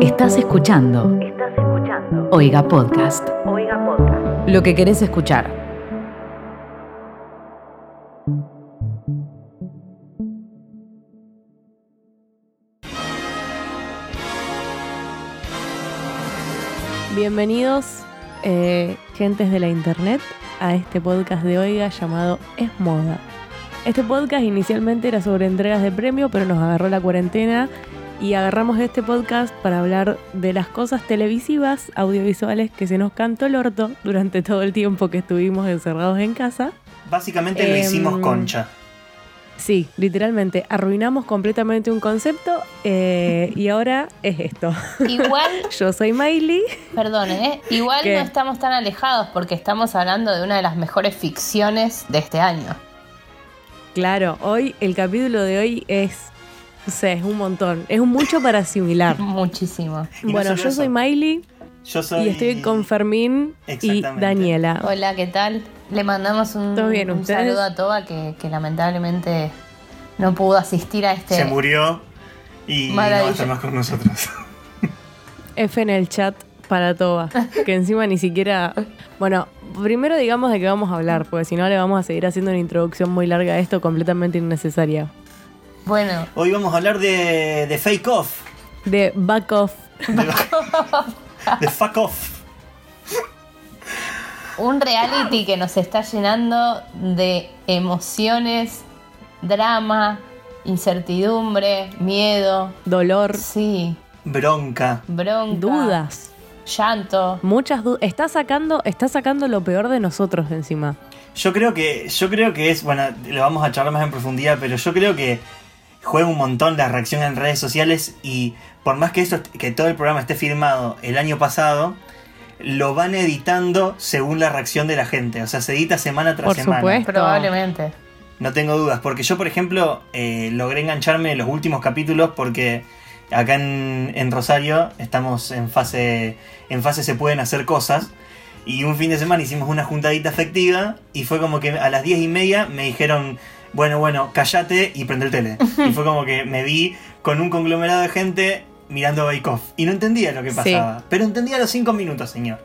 Estás escuchando. Estás escuchando. Oiga Podcast. Oiga Podcast. Lo que querés escuchar. Bienvenidos, eh, gentes de la internet, a este podcast de Oiga llamado Es Moda. Este podcast inicialmente era sobre entregas de premio, pero nos agarró la cuarentena y agarramos este podcast para hablar de las cosas televisivas, audiovisuales que se nos cantó el orto durante todo el tiempo que estuvimos encerrados en casa. Básicamente lo Em, hicimos concha. Sí, literalmente, arruinamos completamente un concepto eh, y ahora es esto. Igual, Yo soy Miley. perdón, ¿eh? Igual ¿Qué? no estamos tan alejados porque estamos hablando de una de las mejores ficciones de este año. Claro, hoy, el capítulo de hoy es, sé, es un montón. Es un mucho para asimilar. Muchísimo. Y Bueno, yo eso. soy Miley Yo soy. y estoy con Fermín y. Daniela. Hola, ¿qué tal? Le mandamos un, ¿Todo bien, un ustedes? saludo a Toba que, que lamentablemente no pudo asistir a este. Se murió y no va a Maravilla. estar más con nosotros. F en el chat para Toba, que encima ni siquiera... Bueno, primero digamos de qué vamos a hablar, porque si no le vamos a seguir haciendo una introducción muy larga a esto completamente innecesaria. Bueno, Hoy vamos a hablar de, de Fake Off. De Back Off. De, de Fuck Off. un reality que nos está llenando de emociones, drama, incertidumbre, miedo. Dolor, Sí, Bronca. bronca. dudas. Llanto. Muchas dudas. Está sacando, está sacando lo peor de nosotros encima. Yo creo que. Yo creo que es. Bueno, lo vamos a charlar más en profundidad, pero yo creo que juega un montón la reacción en redes sociales. Y por más que esto, que todo el programa esté filmado el año pasado. Lo van editando según la reacción de la gente. O sea, se edita semana tras Por semana. supuesto. Probablemente. No tengo dudas, porque yo, por ejemplo, eh, logré engancharme en los últimos capítulos porque acá en, en Rosario estamos en fase, en fase se pueden hacer cosas. Y un fin de semana hicimos una juntadita afectiva y fue como que a las diez y media me dijeron, bueno, bueno, callate y prende el tele. y fue como que me vi con un conglomerado de gente mirando Bake Off. Y no entendía lo que Sí. pasaba. Pero entendía los cinco minutos, señor.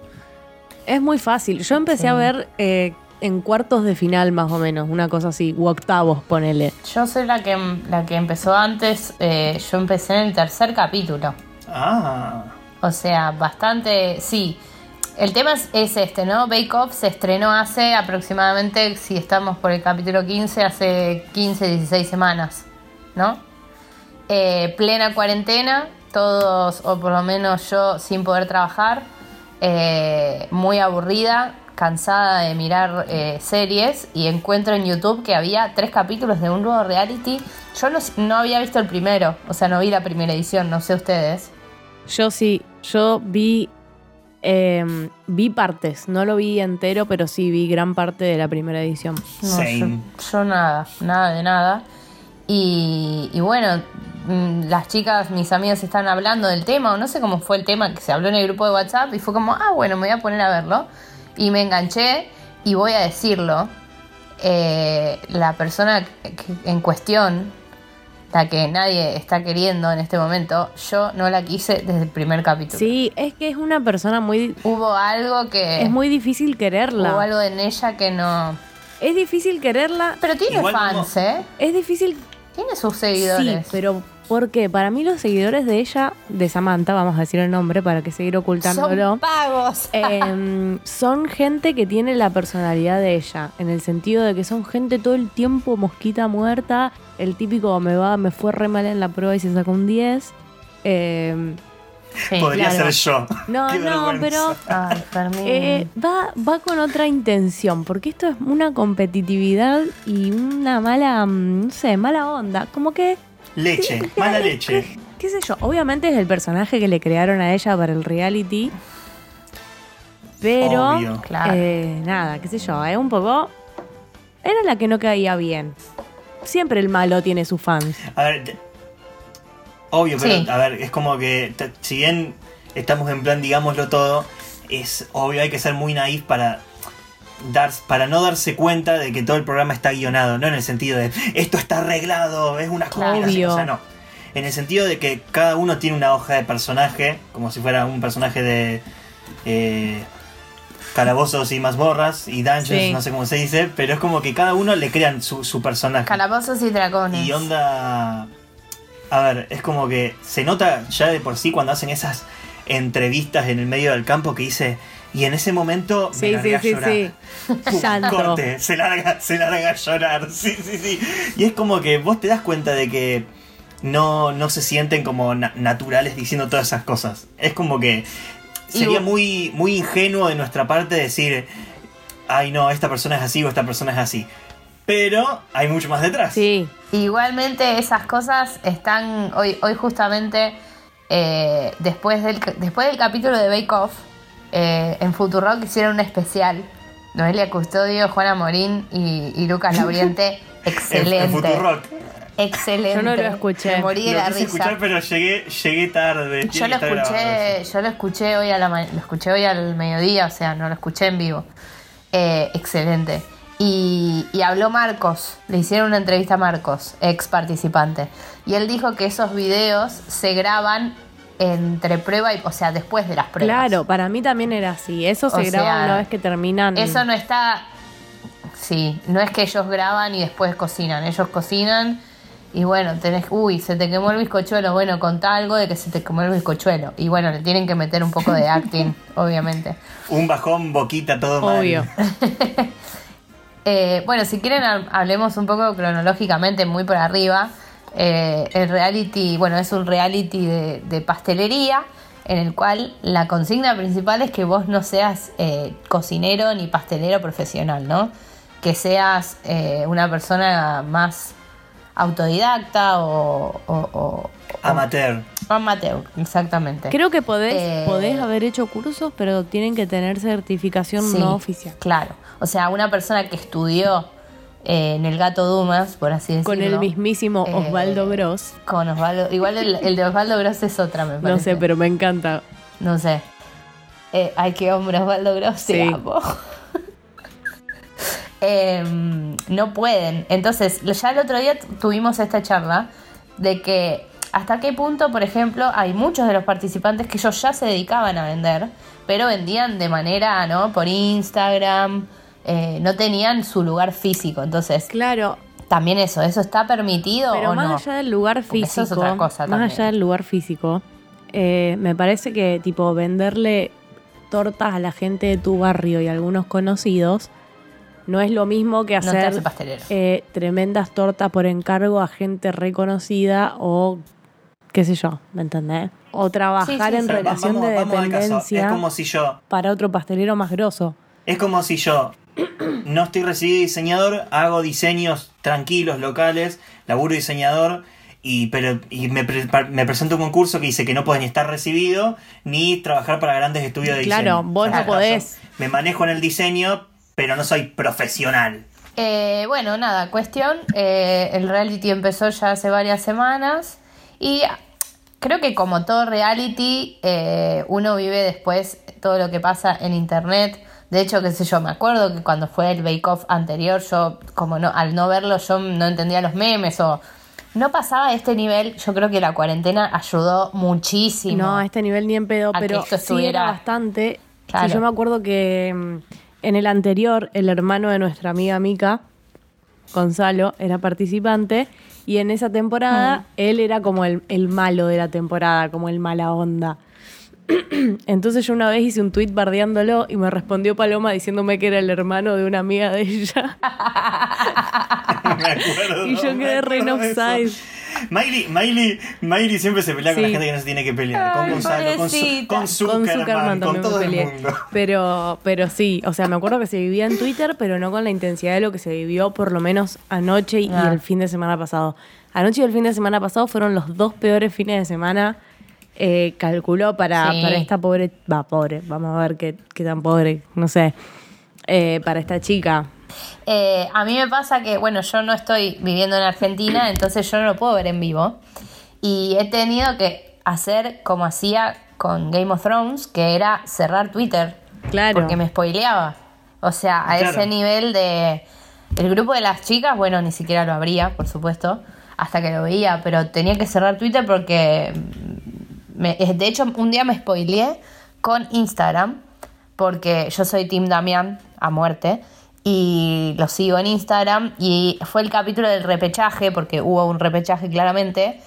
Es muy fácil. Yo empecé Sí. a ver eh, en cuartos de final más o menos, una cosa así, u octavos, ponele. Yo soy la que, la que empezó antes. eh, yo empecé en el tercer capítulo. Ah. O sea, bastante. Sí. El tema es, es este, ¿no? Bake Off se estrenó hace aproximadamente, si estamos por el capítulo 15, hace 15, 16 semanas, ¿no? Eh, plena cuarentena, todos, o por lo menos yo, sin poder trabajar, eh, muy aburrida, cansada de mirar eh, series y encuentro en YouTube que había tres capítulos de un nuevo reality. Yo los- no había visto el primero, o sea, no vi la primera edición, no sé ustedes. Yo sí, yo vi, eh, vi partes, no lo vi entero, pero sí vi gran parte de la primera edición. No, Same. yo, yo nada, nada de nada. Y, y bueno, mm, las chicas, mis amigos están hablando del tema, o no sé cómo fue el tema que se habló en el grupo de WhatsApp, y fue como, ah, bueno, me voy a poner a verlo. Y me enganché, y voy a decirlo, eh, la persona en cuestión, la que nadie está queriendo en este momento, yo no la quise desde el primer capítulo. Sí, es que es una persona muy... Hubo algo que... Es muy difícil Hubo quererla. algo en ella que no... Es difícil quererla, Pero tiene Igual fans, ¿eh? es difícil Tiene sus seguidores. Sí, pero ¿por qué? Para mí los seguidores de ella, de Samantha, vamos a decir el nombre para que seguir ocultándolo, Son pagos. em, son gente que tiene la personalidad de ella, en el sentido de que son gente todo el tiempo mosquita muerta, el típico me va, me fue re mal en la prueba y se sacó un 10. em, Sí. Podría claro. ser yo. no, Qué no, vergüenza. pero Ay, eh, va, va con otra intención, porque esto es una competitividad y una mala, mm, no sé, mala onda. Como que Leche, mala leche. qué sé yo, obviamente es el personaje que le crearon a ella para el reality. Pero, Obvio. Eh, nada, qué sé yo, es un poco... Era la que no caía bien. Siempre el malo tiene sus fans. A ver, obvio, pero Sí. a ver, es como que si bien estamos en plan, digámoslo todo, es obvio, hay que ser muy naif para dar, para no darse cuenta de que todo el programa está guionado, no en el sentido de esto está arreglado, es una combinación, o sea, no. en el sentido de que cada uno tiene una hoja de personaje, como si fuera un personaje de eh, calabozos y mazmorras y dungeons, Sí. no sé cómo se dice, pero es como que cada uno le crean su, su personaje. Calabozos y dragones. Y onda. A ver, es como que se nota ya de por sí cuando hacen esas entrevistas en el medio del campo que dice. Y en ese momento me Sí, largué sí, a sí, llorar. sí. Pum, corte, se larga, se larga a llorar. Sí, sí, sí. Y es como que vos te das cuenta de que no, no se sienten como na- naturales diciendo todas esas cosas. Es como que sería vos- muy, muy ingenuo de nuestra parte decir, ay no, esta persona es así o esta persona es así. Pero hay mucho más detrás. Sí, Igualmente esas cosas están hoy, hoy justamente eh, después, del, después del capítulo de Bake Off, eh, en Futurock hicieron un especial. Noelia Custodio, Juana Morín y, y Lucas Lauriente. En, Excelente. en Futurock. Excelente. Yo no lo escuché. Me morí de Lo la quise risa. escuchar, pero llegué, llegué tarde. Yo lo grabado escuché, yo lo escuché hoy a la lo escuché hoy al mediodía, o sea, no lo escuché en vivo. Eh, excelente. Y, y habló Marcos, le hicieron una entrevista a Marcos, ex participante. Y él dijo que esos videos se graban entre prueba y, o sea, después de las pruebas. claro, para mí también era así. Eso se O graba sea, una vez que terminan. Eso no está. Sí, no es que ellos graban y después cocinan. Ellos cocinan y bueno, tenés. Uy, se te quemó el bizcochuelo. Bueno, contá algo de que se te quemó el bizcochuelo. Y bueno, le tienen que meter un poco de acting, obviamente. Un bajón, boquita, todo mal. Obvio. Eh, bueno, si quieren, ha- hablemos un poco cronológicamente, muy por arriba. Eh, el reality, bueno, es un reality de, de pastelería en el cual la consigna principal es que vos no seas eh, cocinero ni pastelero profesional, ¿no? Que seas eh, una persona más autodidacta o, o- o- Amateur. o amateur, exactamente. Creo que podés, Eh, podés haber hecho cursos, pero tienen que tener certificación Sí, no oficial. Claro. O sea, una persona que estudió eh, en el Gato Dumas, por así decirlo. Con el mismísimo Eh, Osvaldo Gross. Con Osvaldo. Igual el, el de Osvaldo Gross es otra, me parece. No sé, pero me encanta. No sé. Eh, ay, qué hombre, Osvaldo Gross, te Sí. amo. Em, no pueden. Entonces, ya el otro día tu- tuvimos esta charla de que hasta qué punto, por ejemplo, hay muchos de los participantes que ellos ya se dedicaban a vender, pero vendían de manera, ¿no? Por Instagram, eh, no tenían su lugar físico. Entonces, Claro, también eso, ¿eso está permitido pero o más no? allá del lugar Porque eso físico, es otra cosa más también. allá del lugar físico, eh, me parece que tipo venderle tortas a la gente de tu barrio y a algunos conocidos no es lo mismo que No hacer hace pastelero. eh, tremendas tortas por encargo a gente reconocida o qué sé yo, ¿me entendés? O trabajar Sí, sí, en relación vamos- de dependencia Es como si yo. para otro pastelero más grosso. Es como si yo no estoy recibido de diseñador, hago diseños tranquilos, locales, laburo diseñador, y, pero, y me, pre- pa- me presento a un concurso que dice que no puedes ni estar recibido ni trabajar para grandes estudios de diseño. Claro, vos no podés. Me manejo en el diseño, pero no soy profesional. Eh, bueno, nada, cuestión. eh, el reality empezó ya hace varias semanas y creo que como todo reality, eh, uno vive después todo lo que pasa en internet. De hecho, qué sé yo, me acuerdo que cuando fue el Bake Off anterior, yo como no, al no verlo, yo no entendía los memes o no pasaba a este nivel. Yo creo que la cuarentena ayudó muchísimo. No, a este nivel ni en pedo, pero esto sí era bastante. Claro. Sí, yo me acuerdo que mm, en el anterior, el hermano de nuestra amiga Mica, Gonzalo, era participante. Y en esa temporada, Mm. él era como el, el malo de la temporada, como el mala onda. Entonces yo una vez hice un tweet bardeándolo y me respondió Paloma diciéndome que era el hermano de una amiga de ella. Me acuerdo, y yo me quedé re en offside. Miley, Miley, Miley siempre se pelea con la gente que no se tiene que pelear. Con Gonzalo, con, su, con Con Zuckerman, Zuckerman con todo el peleé. mundo. Pero, pero sí, o sea, me acuerdo que se vivía en Twitter, pero no con la intensidad de lo que se vivió por lo menos anoche y Ah. el fin de semana pasado. Anoche y el fin de semana pasado fueron los dos peores fines de semana. Eh, calculó para, Sí. para esta pobre, va, pobre, vamos a ver qué, qué tan pobre, no sé, eh, para esta chica. Eh, a mí me pasa que, bueno, yo no estoy viviendo en Argentina, entonces yo no lo puedo ver en vivo. Y he tenido que hacer como hacía con Game of Thrones, que era cerrar Twitter. Claro. Porque me spoileaba. O sea, a Claro. ese nivel de... El grupo de las chicas, bueno, ni siquiera lo habría, por supuesto. hasta que lo veía, pero tenía que cerrar Twitter porque, me- eh, de hecho, un día me spoileé con Instagram, porque yo soy Team Damián a muerte, y lo sigo en Instagram, y fue el capítulo del repechaje, porque hubo un repechaje claramente,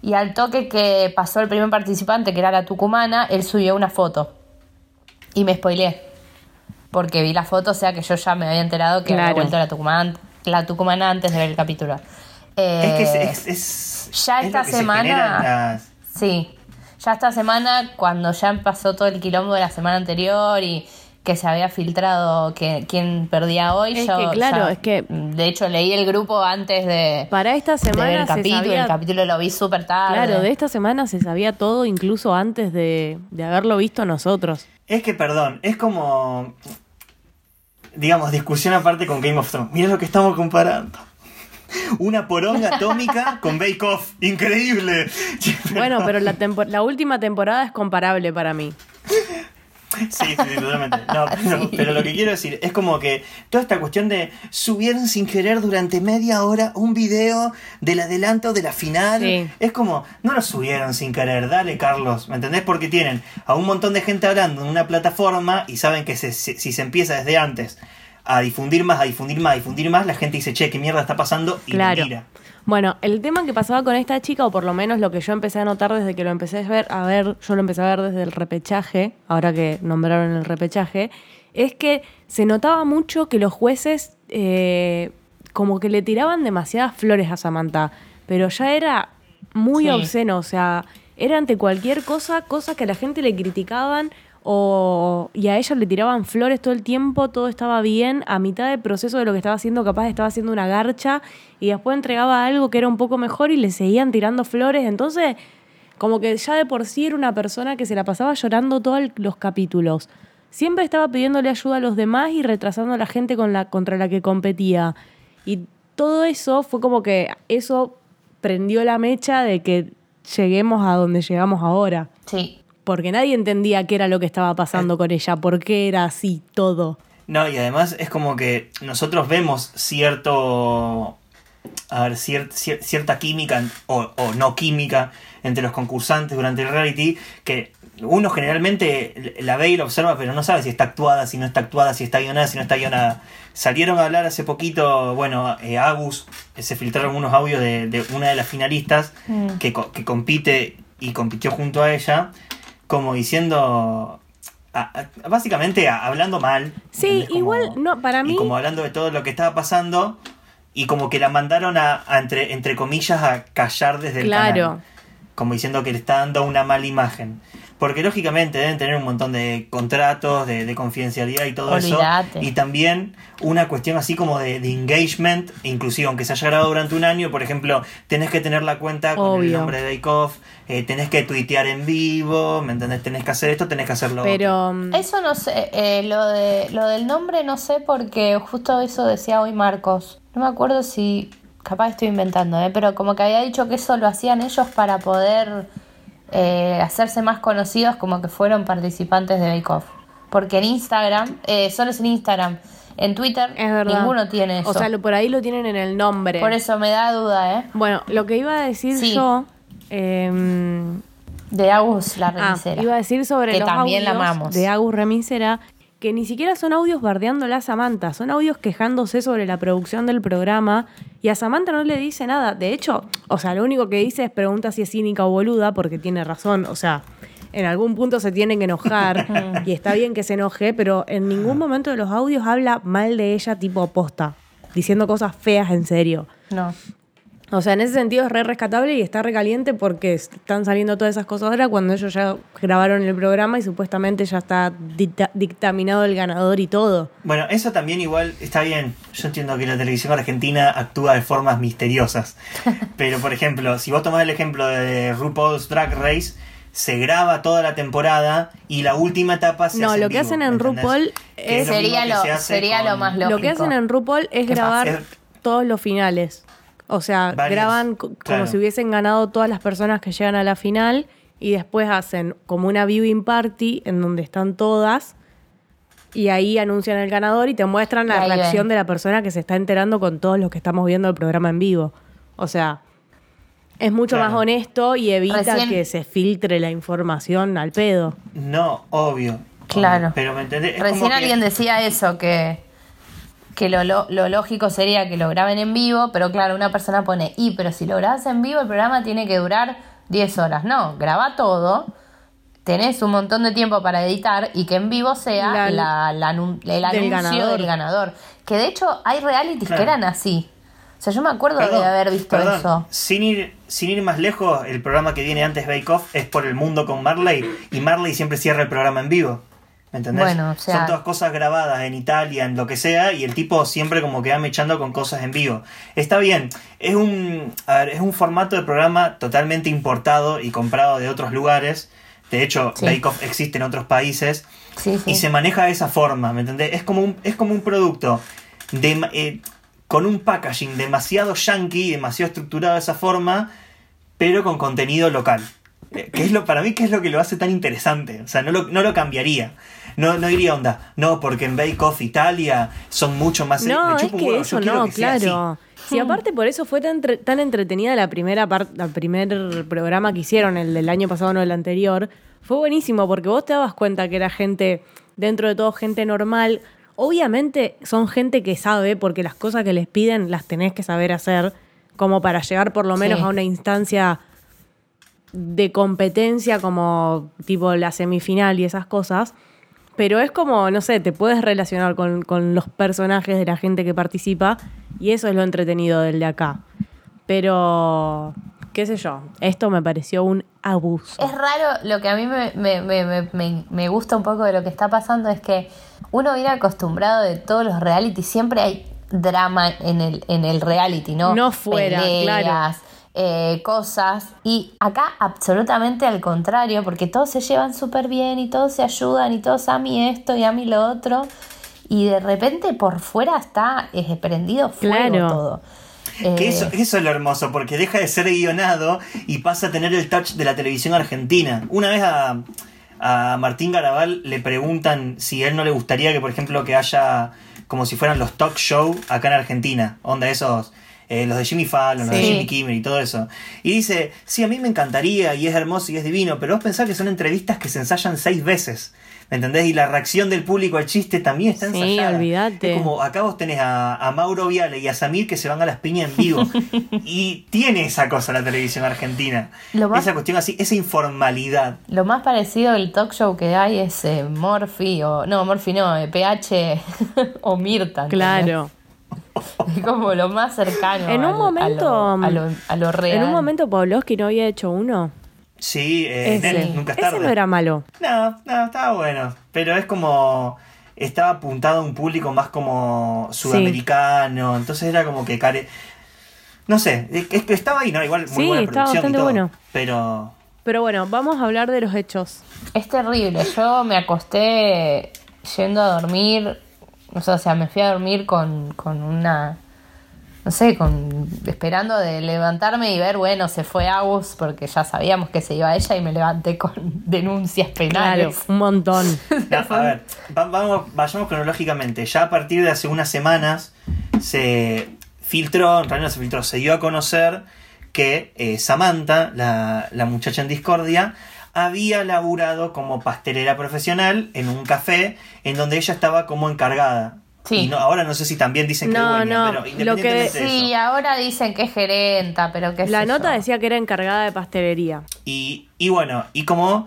y al toque que pasó el primer participante, que era la tucumana, él subió una foto, y me spoileé, porque vi la foto, o sea que yo ya me había enterado que había vuelto la tucumana, la tucumana antes de ver el capítulo. Eh, Es que es, es- es- ya es lo esta semana- las- Sí, ya esta semana, cuando ya pasó todo el quilombo de la semana anterior y que se había filtrado que quién perdía hoy, Es yo que, claro, ya- es que- De hecho, leí el grupo antes de, Para esta de ver semana el se capítulo, sabía... el capítulo lo vi súper tarde. Claro, de esta semana se sabía todo incluso antes de, de haberlo visto nosotros. Es que, perdón, es como. Digamos, discusión aparte con Game of Thrones. Mira lo que estamos comparando. Una poronga atómica con Bake Off. Increíble. Bueno, pero la, la última temporada es comparable para mí. Sí, sí, sí, totalmente. No, pero, pero lo que quiero decir es como que toda esta cuestión de subieron sin querer durante media hora un video del adelanto de la final. Sí. Es como, no lo subieron sin querer, dale Carlos, ¿me entendés? Porque tienen a un montón de gente hablando en una plataforma y saben que se- se- si se empieza desde antes a difundir más, a difundir más, a difundir más, la gente dice, che, ¿qué mierda está pasando? Y Claro. mira. Bueno, el tema que pasaba con esta chica, o por lo menos lo que yo empecé a notar desde que lo empecé a ver, a ver, yo lo empecé a ver desde el repechaje, ahora que nombraron el repechaje, es que se notaba mucho que los jueces eh, como que le tiraban demasiadas flores a Samantha, pero ya era muy Sí. obsceno, o sea, era ante cualquier cosa, cosas que a la gente le criticaban y a ella le tiraban flores todo el tiempo, todo estaba bien, a mitad del proceso de lo que estaba haciendo, capaz estaba haciendo una garcha y después entregaba algo que era un poco mejor y le seguían tirando flores, entonces como que ya de por sí era una persona que se la pasaba llorando todos los capítulos. Siempre estaba pidiéndole ayuda a los demás y retrasando a la gente con la, contra la que competía. Y todo eso fue como que eso prendió la mecha de que lleguemos a donde llegamos ahora. Sí, Porque nadie entendía qué era lo que estaba pasando con ella, por qué era así todo. No, y además es como que nosotros vemos cierto. A ver, cier- cier- cierta química o, o no química entre los concursantes durante el reality que uno generalmente la ve y la observa, pero no sabe si está actuada, si no está actuada, si está guionada, si no está guionada. Salieron a hablar hace poquito, bueno, eh, Agus, eh, se filtraron unos audios de, de una de las finalistas Mm. que compite y compitió junto a ella, como diciendo, a- a- básicamente a- hablando mal. Sí. Como- igual, no, para mí- Y como hablando de todo lo que estaba pasando y como que la mandaron a, entre, entre comillas, a callar desde el Claro. canal. Como diciendo que le está dando una mala imagen. Porque lógicamente deben tener un montón de contratos, de, de confidencialidad y todo Olvídate. eso. Y también una cuestión así como de, de engagement, inclusive aunque se haya grabado durante un año, por ejemplo, tenés que tener la cuenta con el nombre de Bake Off, eh, tenés que tuitear en vivo, ¿me entendés? Tenés que hacer esto, tenés que hacerlo. Pero mm, Eso no sé, eh, lo, de, lo del nombre no sé porque justo eso decía hoy Marcos. No me acuerdo si, capaz estoy inventando, ¿eh? pero como que había dicho que eso lo hacían ellos para poder eh, hacerse más conocidos como que fueron participantes de Bake Off. Porque en Instagram, eh, solo es en Instagram, en Twitter es ninguno tiene eso. O sea, lo- por ahí lo tienen en el nombre. Por eso me da duda, ¿eh? Bueno, lo que iba a decir Sí. yo. em, De Agus la Ah, remisera. iba a decir sobre Que los también la amamos. de Agus Remisera, que ni siquiera son audios bardeándola a Samantha, son audios quejándose sobre la producción del programa y a Samantha no le dice nada. De hecho, o sea, lo único que dice es pregunta si es cínica o boluda, porque tiene razón, o sea, en algún punto se tiene que enojar y está bien que se enoje, pero en ningún momento de los audios habla mal de ella tipo posta, diciendo cosas feas en serio. No. O sea, en ese sentido es re rescatable y está recaliente porque están saliendo todas esas cosas ahora cuando ellos ya grabaron el programa y supuestamente ya está dicta- dictaminado el ganador y todo. Bueno, eso también igual está bien. Yo entiendo que la televisión argentina actúa de formas misteriosas. Pero, por ejemplo, si vos tomás el ejemplo de RuPaul's Drag Race, se graba toda la temporada y la última etapa se No, hace lo que vivo, hacen en ¿entendés? RuPaul es- lo Sería lo- se hace sería lo más que Lógico. hacen en RuPaul es ¿Qué grabar todos los finales. O sea, Varios, graban co- como claro. si hubiesen ganado todas las personas que llegan a la final y después hacen como una viewing party en donde están todas y ahí anuncian el ganador y te muestran la ahí reacción ven. de la persona que se está enterando con todos los que estamos viendo el programa en vivo. O sea, Es mucho Claro. más honesto y evita Recién- que se filtre la información al pedo. No, obvio. Claro. obvio, Pero me entendés. Es como Recién que- alguien decía eso, que, que lo, lo- lo lógico sería que lo graben en vivo, pero claro, una persona pone, y pero si lo grabas en vivo el programa tiene que durar 10 horas. No, graba todo, tenés un montón de tiempo para editar y que en vivo sea La- la- la anun- el del anuncio ganador. del ganador. Que de hecho hay realities Claro. que eran así. O sea, yo me acuerdo Perdón, de haber visto perdón, eso. Sin ir, sin ir más lejos, el programa que viene antes Bake Off es por el mundo con Marley y Marley siempre cierra el programa en vivo. ¿Me entendés? Bueno, o sea- Son todas cosas grabadas en Italia, en lo que sea, y el tipo siempre como que va mechando con cosas en vivo. Está bien, es un, a ver, es un formato de programa totalmente importado y comprado de otros lugares. De hecho, Sí. Bake Off existe en otros países Sí, sí. y se maneja de esa forma, ¿me entendés? Es como un, es como un producto de, eh, con un packaging demasiado yankee, demasiado estructurado de esa forma, pero con contenido local. Eh, Que es lo, para mí, que es lo que lo hace tan interesante. O sea, no lo, no lo cambiaría. No, no iría onda. No, porque en Bake Off Italia son mucho más. No, me es que huevo, eso no, que claro. Si aparte por eso fue tan, tan entretenida la primera parte, el primer programa que hicieron, el del año pasado, no el anterior, fue buenísimo porque vos te dabas cuenta que era gente, dentro de todo, gente normal. Obviamente son gente que sabe, porque las cosas que les piden las tenés que saber hacer, como para llegar por lo menos Sí. a una instancia de competencia como tipo la semifinal y esas cosas. Pero es como, no sé, te puedes relacionar con, con los personajes de la gente que participa y eso es lo entretenido del de acá. Pero, qué sé yo, esto me pareció un abuso. Es raro, lo que a mí me, me- me- me- gusta un poco de lo que está pasando es que uno viene acostumbrado de todos los reality, siempre hay drama en el, en el reality, ¿no? No fuera, claro. Eh, cosas. Y acá absolutamente al contrario, porque todos se llevan súper bien y todos se ayudan y todos a mí esto y a mí lo otro. Y de repente por fuera está eh, prendido fuego Claro. todo. Que Eh, eso, eso es lo hermoso, porque deja de ser guionado y pasa a tener el touch de la televisión argentina. Una vez a, a Martín Garabal le preguntan si a él no le gustaría que, por ejemplo, que haya como si fueran los talk show acá en Argentina. Onda esos, eh, los de Jimmy Fallon, los de Sí. Jimmy Kimmel y todo eso. Y dice, sí, a mí me encantaría y es hermoso y es divino, pero vos pensás que son entrevistas que se ensayan seis veces. ¿Me entendés? Y la reacción del público al chiste también está Sí, ensayada. olvídate. Es como acá vos tenés a, a Mauro Viale y a Samir que se van a las piñas en vivo. y tiene esa cosa la televisión argentina. Lo más- Esa cuestión así, esa informalidad. Lo más parecido al talk show que hay es eh, Morphy o. No, Morphy no, eh, PH o Mirta. ¿entendés? Claro. Es como lo más cercano. En un al- momento, A lo, a lo- a lo real. En un momento Pavlovsky no había hecho uno. Sí, eh, Ese. Nel, nunca es Ese no era malo. No, no, estaba bueno. Pero es como. Estaba apuntado a un público más como sudamericano. Entonces era como que care. No sé, es que estaba ahí, ¿no? Igual muy Sí, buena estaba producción y bastante todo. bueno. Pero. Pero bueno, vamos a hablar de los hechos. Es terrible. Yo me acosté yendo a dormir. O sea, o sea, me fui a dormir con, con una. No sé, con esperando de levantarme y ver, bueno, se fue Agus porque ya sabíamos que se iba ella y me levanté con denuncias Claro, penales. un montón. No, a ver, va- vamos, vayamos cronológicamente. Ya a partir de hace unas semanas se filtró, en realidad no se filtró, se dio a conocer que eh, Samantha, la, la muchacha en discordia, había laburado como pastelera profesional en un café en donde ella estaba como encargada. Sí. Y no, ahora no sé si también dicen que No, dueña, no, pero lo que- independientemente de Sí, eso. ahora dicen que es gerenta, pero que La nota decía que era encargada de pastelería. Y, y bueno, y como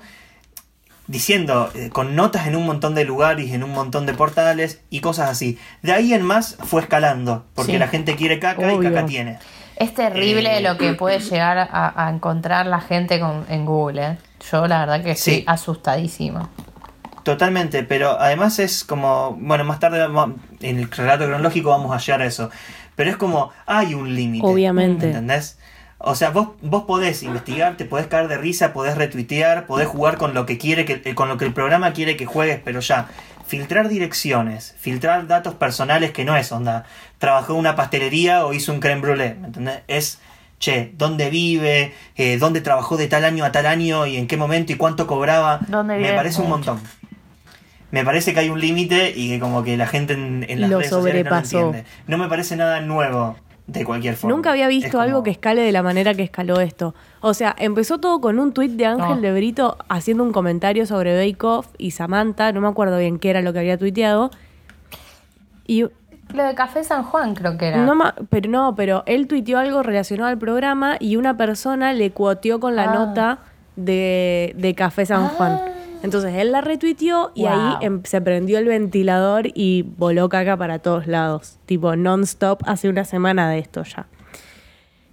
diciendo, eh, con notas en un montón de lugares, en un montón de portales y cosas así. De ahí en más fue escalando, porque Sí. la gente quiere caca Obvio. y caca tiene. Es terrible Eh, lo que puede llegar a, a encontrar la gente con, en Google. ¿eh? Yo la verdad que estoy Sí. asustadísima. Totalmente, pero además es como, bueno, más tarde vamos- en el relato cronológico vamos a llegar a eso, pero es como, hay un límite. Obviamente. ¿Entendés? O sea, vos, vos podés investigar, te podés caer de risa, podés retuitear, podés jugar con lo que quiere que, eh, con lo que el programa quiere que juegues, pero ya, filtrar direcciones, filtrar datos personales que no es onda, trabajó en una pastelería o hizo un creme brûlée, ¿me entendés? Es, che, dónde vive, eh, dónde trabajó de tal año a tal año y en qué momento y cuánto cobraba, ¿Dónde me vive? parece un montón. Me parece que hay un límite y que como que la gente en, en las Lo redes sociales no lo sobrepasó. entiende. No me parece nada nuevo. de cualquier forma. Nunca había visto como- algo que escale de la manera que escaló esto. O sea, empezó todo con un tuit de Ángel No. de Brito haciendo un comentario sobre Bake Off y Samantha, no me acuerdo bien qué era lo que había tuiteado. Y Lo de Café San Juan creo que era. no pero no, pero él tuiteó algo relacionado al programa y una persona le cuoteó con la Ah. nota de, de Café San Juan. Entonces él la retuiteó y Wow. ahí em- se prendió el ventilador y voló caca para todos lados. Tipo non-stop hace una semana de esto ya.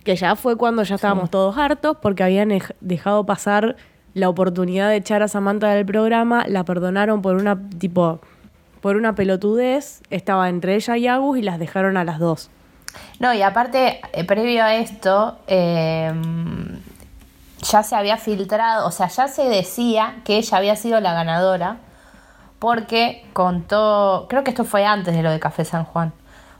Que ya fue cuando ya estábamos todos hartos porque habían ej- dejado pasar la oportunidad de echar a Samantha del programa, la perdonaron por una tipo por una pelotudez, estaba entre ella y Agus y las dejaron a las dos. No, y aparte, eh, previo a esto, eh, ya se había filtrado, o sea, ya se decía que ella había sido la ganadora porque contó, creo que esto fue antes de lo de Café San Juan,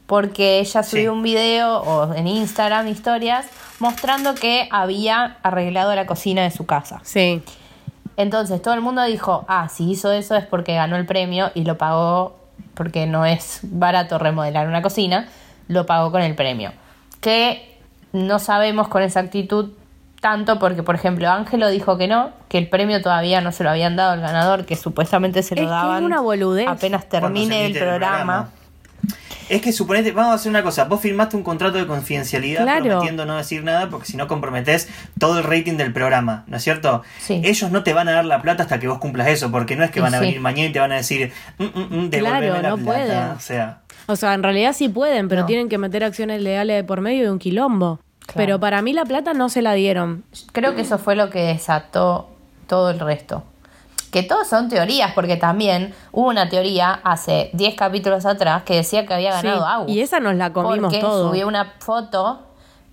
porque ella subió Sí. un video o en Instagram historias mostrando que había arreglado la cocina de su casa. Sí. Entonces todo el mundo dijo, ah, si hizo eso es porque ganó el premio y lo pagó porque no es barato remodelar una cocina, lo pagó con el premio. Que no sabemos con exactitud tanto porque, por ejemplo, Ángelo dijo que no, que el premio todavía no se lo habían dado al ganador, que supuestamente se lo Es que es daban una boludez. apenas termine el programa. Es que suponete, vamos a hacer una cosa, vos firmaste un contrato de confidencialidad Claro. prometiendo no decir nada porque si no comprometés todo el rating del programa, ¿no es cierto? Sí. Ellos no te van a dar la plata hasta que vos cumplas eso, porque no es que van a venir mañana y te van a decir, mm, mm, mm, Claro, la no plata. pueden. O sea, O sea, en realidad sí pueden, pero No. tienen que meter acciones legales de por medio de un quilombo. Claro. Pero para mí la plata no se la dieron. Creo que eso fue lo que desató todo el resto. Que todos son teorías, porque también hubo una teoría hace 10 capítulos atrás que decía que había ganado Sí, Agus. y esa nos la comimos porque todo. subió una foto,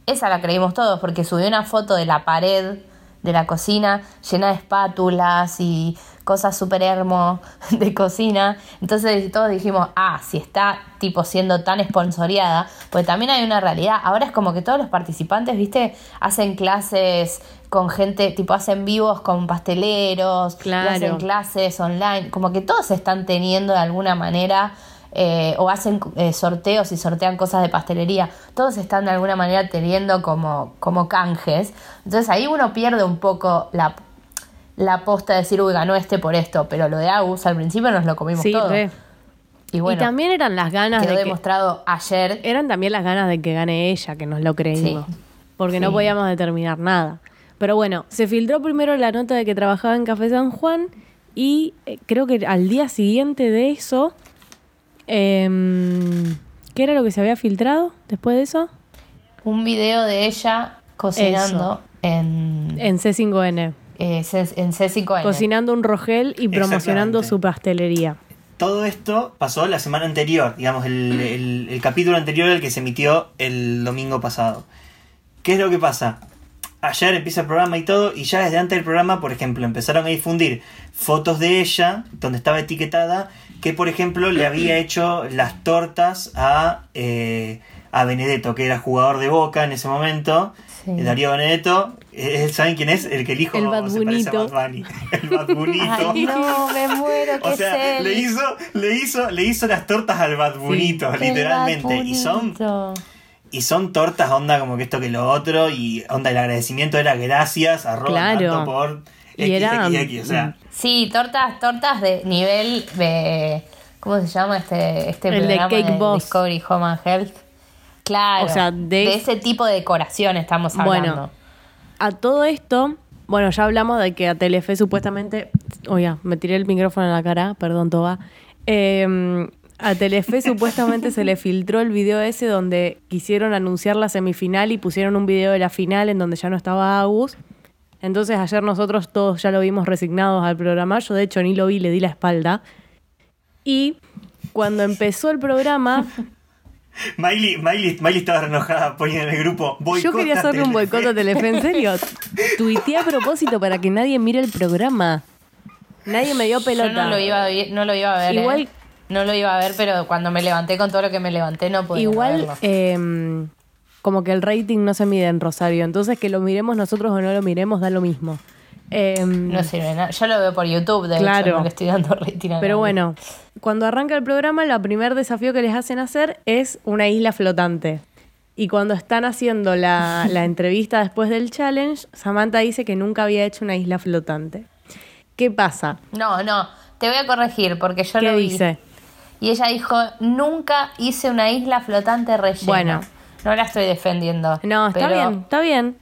esa la creímos todos, porque subió una foto de la pared de la cocina llena de espátulas y cosas súper hermo de cocina. Entonces todos dijimos, ah, si está tipo siendo tan esponsoreada, pues también hay una realidad. Ahora es como que todos los participantes, viste, hacen clases con gente, tipo hacen vivos con pasteleros, Claro. hacen clases online, como que todos están teniendo de alguna manera eh, o hacen eh, sorteos y sortean cosas de pastelería, todos están de alguna manera teniendo como, como canjes. Entonces ahí uno pierde un poco la, la posta de decir, uy, ganó este por esto, pero lo de Agus al principio nos lo comimos Sí, todo. re. Y bueno, y también eran las ganas quedó de que, demostrado ayer. eran también las ganas de que gane ella, que nos lo creímos. Sí. Porque no podíamos determinar nada. Pero bueno, se filtró primero la nota de que trabajaba en Café San Juan y eh, creo que al día siguiente de eso, em, ¿qué era lo que se había filtrado después de eso? Un video de ella cocinando en, En C5N. eh, en C5N. Cocinando un rogel y promocionando su pastelería. todo esto pasó la semana anterior, digamos, el, el- el capítulo anterior al que se emitió el domingo pasado. ¿Qué es lo que pasa? Ayer empieza el programa y todo, y ya desde antes del programa, por ejemplo, empezaron a difundir fotos de ella, donde estaba etiquetada, que por ejemplo le había hecho las tortas a, eh, a Benedetto, que era jugador de Boca en ese momento. Sí. Darío Benedetto, eh, ¿saben quién es? El que el hijo El se Bad parece a. Bad Bunny. El Bad Bunito. Ay, no, me muero, O sea, es él. le hizo, le hizo, le hizo las tortas al Bad Bunito, literalmente. Y son. Y son tortas onda como que esto que lo otro. Y onda el agradecimiento era gracias, arroba Claro. tanto por Y era-. O sea, Sí, tortas, tortas de nivel de. ¿Cómo se llama este, este El de programa Cake Boss. Discovery Home and Health? Claro. O sea, de- de ese tipo de decoración estamos hablando. Bueno, a todo esto, bueno, ya hablamos de que a Telefe supuestamente. Oye, me tiré el micrófono en la cara, perdón, Toba. Eh, a Telefe supuestamente se le filtró el video ese donde quisieron anunciar la semifinal y pusieron un video de la final en donde ya no estaba Agus. Entonces ayer nosotros todos ya lo vimos resignados al programa. Yo de hecho ni lo vi, le di la espalda. Y cuando empezó el programa, Miley, Miley, Miley estaba enojada poniendo en el grupo. Yo quería "Boicota hacerle un Telefe". boicot a Telefe, en serio. Tuiteé a propósito para que nadie mire el programa. Nadie me dio pelota. Yo no lo iba a, vi- no lo iba a ver. ¿eh? No lo iba a ver, pero cuando me levanté con todo lo que me levanté no pude Igual, verlo. eh, como que el rating no se mide en Rosario, entonces que lo miremos nosotros o no lo miremos da lo mismo. Eh, No sirve nada. Yo lo veo por YouTube, de Claro. hecho, le estoy dando rating a pero bueno, cuando arranca el programa, el primer desafío que les hacen hacer es una isla flotante. Y cuando están haciendo la, la entrevista después del challenge, Samantha dice que nunca había hecho una isla flotante. ¿Qué pasa? No, no, te voy a corregir porque yo ¿Qué lo vi. dice? Y ella dijo, nunca hice una isla flotante rellena. Bueno. No la estoy defendiendo. No, está bien, está bien.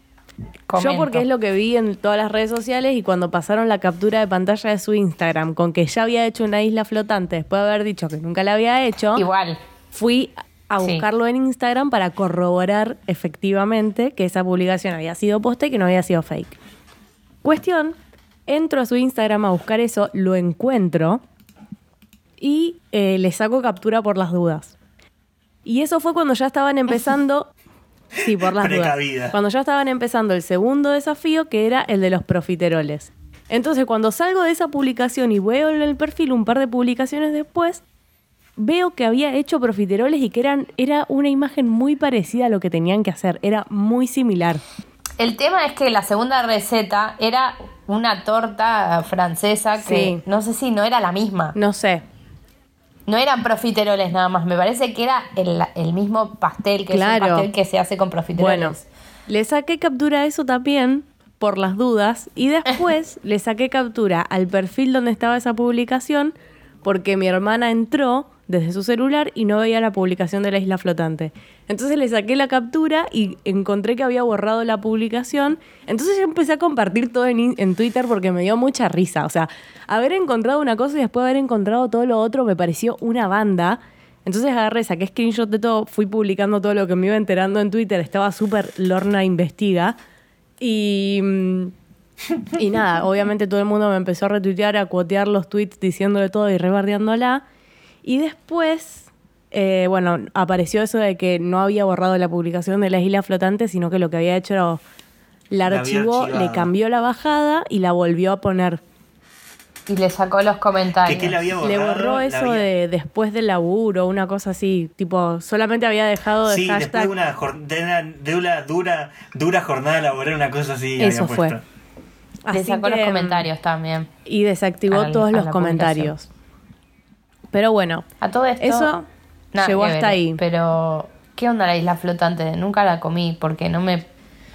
comento. Yo porque es lo que vi en todas las redes sociales y cuando pasaron la captura de pantalla de su Instagram con que ya había hecho una isla flotante después de haber dicho que nunca la había hecho, Igual. fui a Sí. buscarlo en Instagram para corroborar efectivamente que esa publicación había sido posta y que no había sido fake. Cuestión, entro a su Instagram a buscar eso, lo encuentro y eh, le saco captura por las dudas. Y eso fue cuando ya estaban empezando... Sí, por las Precavida. dudas. Cuando ya estaban empezando el segundo desafío, que era el de los profiteroles. Entonces, cuando salgo de esa publicación y veo en el perfil un par de publicaciones después, veo que había hecho profiteroles y que eran, era una imagen muy parecida a lo que tenían que hacer. Era muy similar. El tema es que la segunda receta era una torta francesa que Sí. no sé si no era la misma. No sé. No eran profiteroles nada más. Me parece que era el, el mismo pastel, que es un pastel que se hace con profiteroles. Bueno, le saqué captura a eso también por las dudas y después le saqué captura al perfil donde estaba esa publicación porque mi hermana entró desde su celular y no veía la publicación de la isla flotante. Entonces le saqué la captura y encontré que había borrado la publicación. Entonces yo empecé a compartir todo en, en Twitter porque me dio mucha risa. O sea, haber encontrado una cosa y después haber encontrado todo lo otro me pareció una banda. Entonces agarré, saqué screenshot de todo, fui publicando todo lo que me iba enterando en Twitter. Estaba súper Lorna investiga. Y, mm, y nada, obviamente todo el mundo me empezó a retuitear, a cuotear los tweets diciéndole todo y rebardeándola. Y después, eh, bueno, apareció eso de que no había borrado la publicación de la isla flotante, sino que lo que había hecho era la archivó, le cambió la bajada y la volvió a poner. Y le sacó los comentarios. ¿Qué, qué le había borrado? Le borró eso había- de después del laburo, una cosa así, tipo, solamente había dejado de Sí, después de una, jor- de una, de una dura, dura jornada laboral, una cosa así. Eso había fue. puesto. Le Así sacó los que, comentarios también. Y desactivó todos los comentarios. Pero bueno, A todo esto. Eso nada llegó que hasta ver, ahí. Pero, ¿qué onda la isla flotante? Nunca la comí porque no me,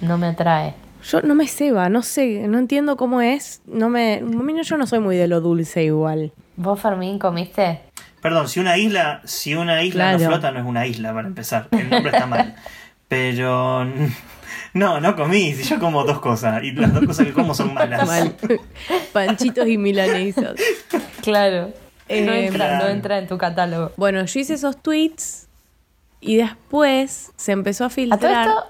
no me atrae. yo no me ceba, no sé, no entiendo cómo es. No me, yo no soy muy de lo dulce igual. ¿Vos, Fermín, comiste? Perdón, si una isla, si una isla no flota, no es una isla para empezar. El nombre está mal. Pero no, no comí. Si yo como dos cosas y las dos cosas que como son malas. Mal. Panchitos y milanesas. Claro. No, Eh, entra, no entra en tu catálogo. Bueno, yo hice esos tweets y después se empezó a A todo filtrar. esto,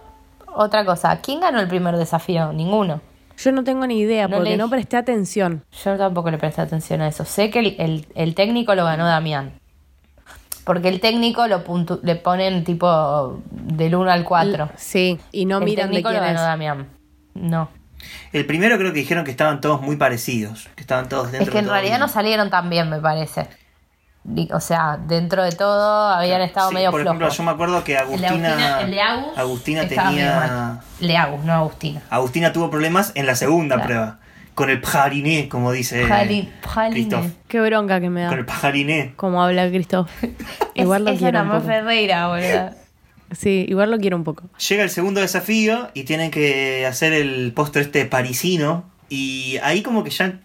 otra cosa. ¿Quién ganó el primer desafío? Ninguno. Yo no tengo ni idea No porque no presté atención. Yo tampoco le presté atención a eso. Sé que el, el- el técnico lo ganó Damián. Porque el técnico lo puntu- le ponen tipo del 1 al 4. Sí, y no el miran de quién lo ganó es. Damián. No. El primero creo que dijeron que estaban todos muy parecidos. Que estaban todos dentro Es que en de todo realidad no salieron tan bien, me parece. O sea, dentro de todo habían estado Sí, medio Por flojos. ejemplo, yo me acuerdo que el de Agustina. Agustina, el de Agus Agustina tenía. de Agus, no Agustina. Agustina tuvo problemas en la segunda Claro. prueba. Con el pajariné, como dice. Christoph. Qué bronca que me Con el da. pajariné. Como habla Cristóbal. Igual lo es, es quiero una. Ferreira, boludo. Sí, igual lo quiero un poco. Llega el segundo desafío y tienen que hacer el postre este parisino. Y ahí como que ya,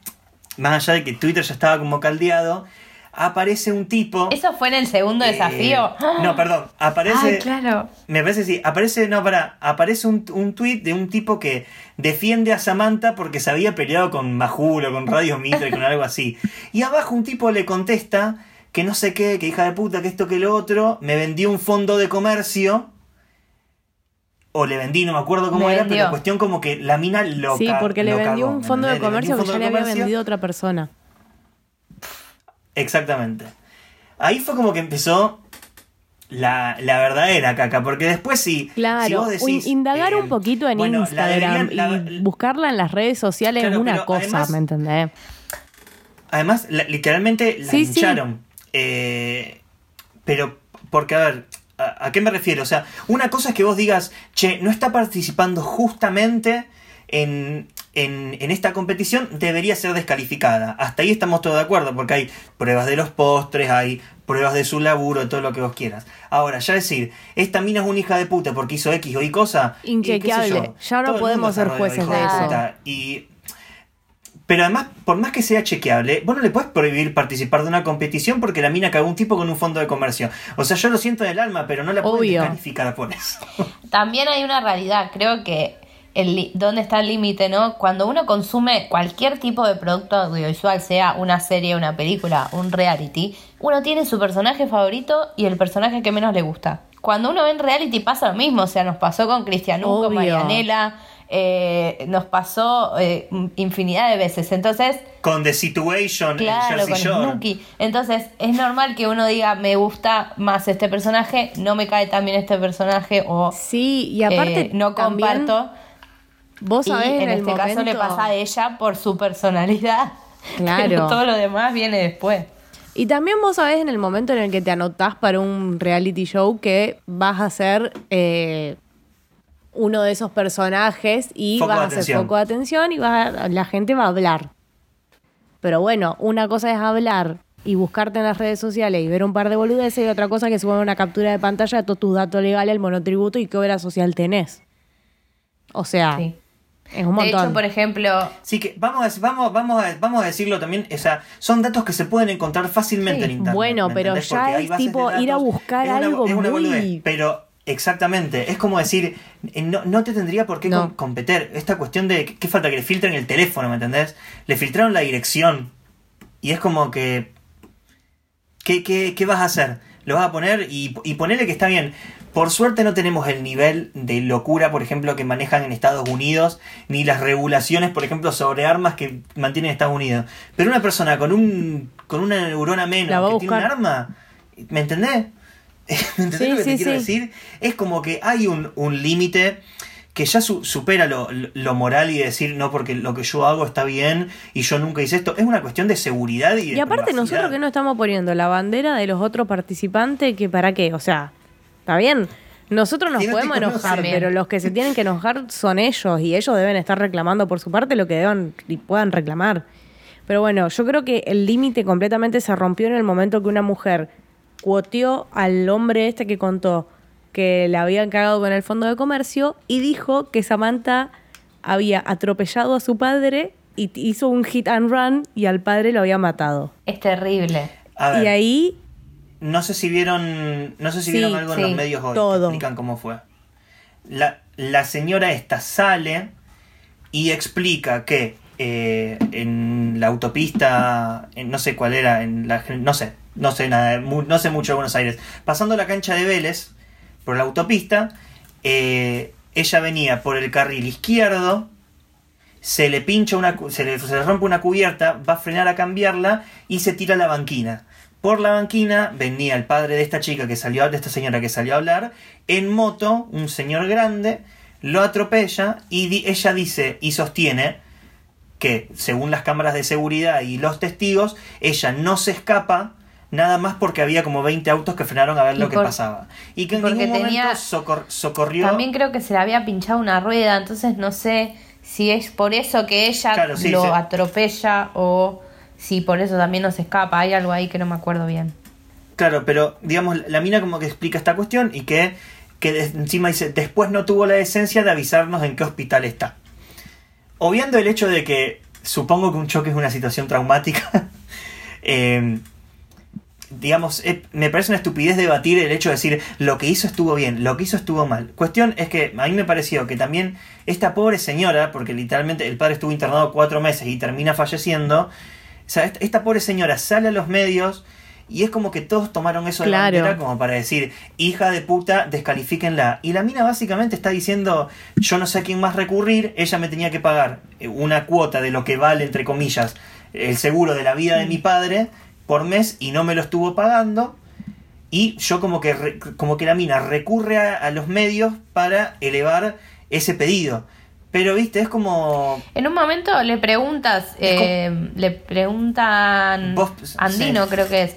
más allá de que Twitter ya estaba como caldeado, aparece un tipo... ¿Eso fue en el segundo eh, desafío? No, perdón. Aparece... Ay, claro. Me parece sí. Aparece, no, para, aparece un, un tweet de un tipo que defiende a Samantha porque se había peleado con Majul o con Radio Mitre, con algo así. Y abajo un tipo le contesta que no sé qué, que hija de puta, que esto, que lo otro, me vendió un fondo de comercio. O le vendí, no me acuerdo cómo era, vendió. pero cuestión como que la mina lo Sí, porque le vendió cagó, un fondo de comercio que ya le había comercio. vendido a otra persona. Exactamente. Ahí fue como que empezó la, la verdadera caca, porque después sí. Claro, si vos decís, un- indagar eh, un poquito en bueno, la Instagram deberían- la- y buscarla en las redes sociales Claro, es una cosa, además- ¿me entendés? Además, literalmente la Sí, sí. Eh, pero, porque, a ver, ¿a, a qué me refiero? O sea, una cosa es que vos digas, che, no está participando justamente en, en, en esta competición debería ser descalificada. Hasta ahí estamos todos de acuerdo, porque hay pruebas de los postres, hay pruebas de su laburo, todo lo que vos quieras. Ahora, ya decir, esta mina es una hija de puta porque hizo X o Y cosa. Inchequeable. Ya no podemos ser jueces hijos de eso. Y pero además, por más que sea chequeable, vos no le puedes prohibir participar de una competición porque la mina cagó un tipo con un fondo de comercio. O sea, yo lo siento en el alma, pero no la puedes Obvio. descalificar por eso. También hay una realidad, creo que el, dónde está el límite, ¿no? Cuando uno consume cualquier tipo de producto audiovisual, sea una serie, una película, un reality, uno tiene su personaje favorito y el personaje que menos le gusta. Cuando uno ve en reality pasa lo mismo, o sea, nos pasó con Cristian Hugo. Marianela, eh, nos pasó eh, infinidad de veces. Entonces, Con The Situation, en Claro, Jersey con Shore. Entonces, es normal que uno diga, me gusta más este personaje, no me cae tan bien este personaje, o Sí, y aparte eh, no comparto. Vos Y sabés en, en, el este caso le pasa a ella por su personalidad. Claro. Pero todo lo demás viene después. Y también vos sabés en el momento en el que te anotás para un reality show que vas a ser eh, uno de esos personajes y Foco de vas a atención. foco de atención y vas a- la gente va a hablar. Pero bueno, una cosa es hablar y buscarte en las redes sociales y ver un par de boludeces y otra cosa que suba una captura de pantalla de todos tus datos legales, el monotributo y qué obra social tenés. O sea, Sí. es un De montón. hecho, por ejemplo, Así que vamos a, vamos, vamos, a, vamos a decirlo también, o sea, son datos que se pueden encontrar fácilmente Sí. en internet. Bueno, ¿me pero ya es de tipo ir a buscar es una- algo es una muy- boludez, pero exactamente, es como decir, eh, no, no te tendría por qué No. com- competir. Esta cuestión de, ¿qué falta? Que le filtren el teléfono, ¿me entendés? Le filtraron la dirección. Y es como que, ¿qué, qué, qué vas a hacer? Lo vas a poner y, y ponele que está bien. Por suerte no tenemos el nivel de locura, por ejemplo, que manejan en Estados Unidos, ni las regulaciones, por ejemplo, sobre armas que mantienen Estados Unidos. Pero una persona con un con una neurona menos que tiene un arma, ¿me entendés? ¿Me entendés Sí, lo que sí, te quiero sí. decir? Es como que hay un, un límite que ya su- supera lo, lo moral y decir, no, porque lo que yo hago está bien y yo nunca hice esto. Es una cuestión de seguridad y de Y aparte privacidad. nosotros que no estamos poniendo la bandera de los otros participantes, que para qué, o sea, está bien. Nosotros nos podemos enojar, pero los que se tienen que enojar son ellos y ellos deben estar reclamando por su parte lo que deban y puedan reclamar. Pero bueno, yo creo que el límite completamente se rompió en el momento que una mujer cuoteó al hombre este que contó que le habían cagado con el fondo de comercio y dijo que Samantha había atropellado a su padre y hizo un hit and run y al padre lo había matado. es terrible. A ver, Y ahí, no sé si vieron, no sé si Sí, vieron algo en los medios hoy todo. que explican cómo fue. La, la señora esta sale y explica que eh, en la autopista, en no sé cuál era, en la, no sé, no sé nada, no sé mucho de Buenos Aires, pasando la cancha de Vélez por la autopista, eh, ella venía por el carril izquierdo, se le pincha una, se le, se le rompe una cubierta, va a frenar a cambiarla y se tira a la banquina. Por la banquina venía el padre de esta chica que salió, de esta señora que salió a hablar, en moto, un señor grande, lo atropella y ella dice y sostiene que, según las cámaras de seguridad y los testigos, ella no se escapa nada más porque había como 20 autos que frenaron a ver Y lo que pasaba. Y que en porque ningún tenía- momento socor- socorrió... También creo que se le había pinchado una rueda, entonces no sé si es por eso que ella Claro, sí, lo sí. atropella o si por eso también no se escapa. Hay algo ahí que no me acuerdo bien. Claro, pero digamos, la mina como que explica esta cuestión y que, que encima dice, después no tuvo la decencia de avisarnos en qué hospital está. Obviando el hecho de que supongo que un choque es una situación traumática, eh, digamos, eh, me parece una estupidez debatir el hecho de decir lo que hizo estuvo bien, lo que hizo estuvo mal. Cuestión es que a mí me pareció que también esta pobre señora, porque literalmente el padre estuvo internado cuatro meses y termina falleciendo, o sea, esta pobre señora sale a los medios y es como que todos tomaron eso de Claro. bandera como para decir, hija de puta, descalifíquenla. Y la mina básicamente está diciendo, yo no sé a quién más recurrir, ella me tenía que pagar eh, una cuota de lo que vale, entre comillas, el seguro de la vida de mi padre por mes y no me lo estuvo pagando. Y yo como que, re- como que la mina recurre a, a los medios para elevar ese pedido. Pero, viste, es como... En un momento le preguntas, eh, le preguntan Vos- Andino sí. creo que es,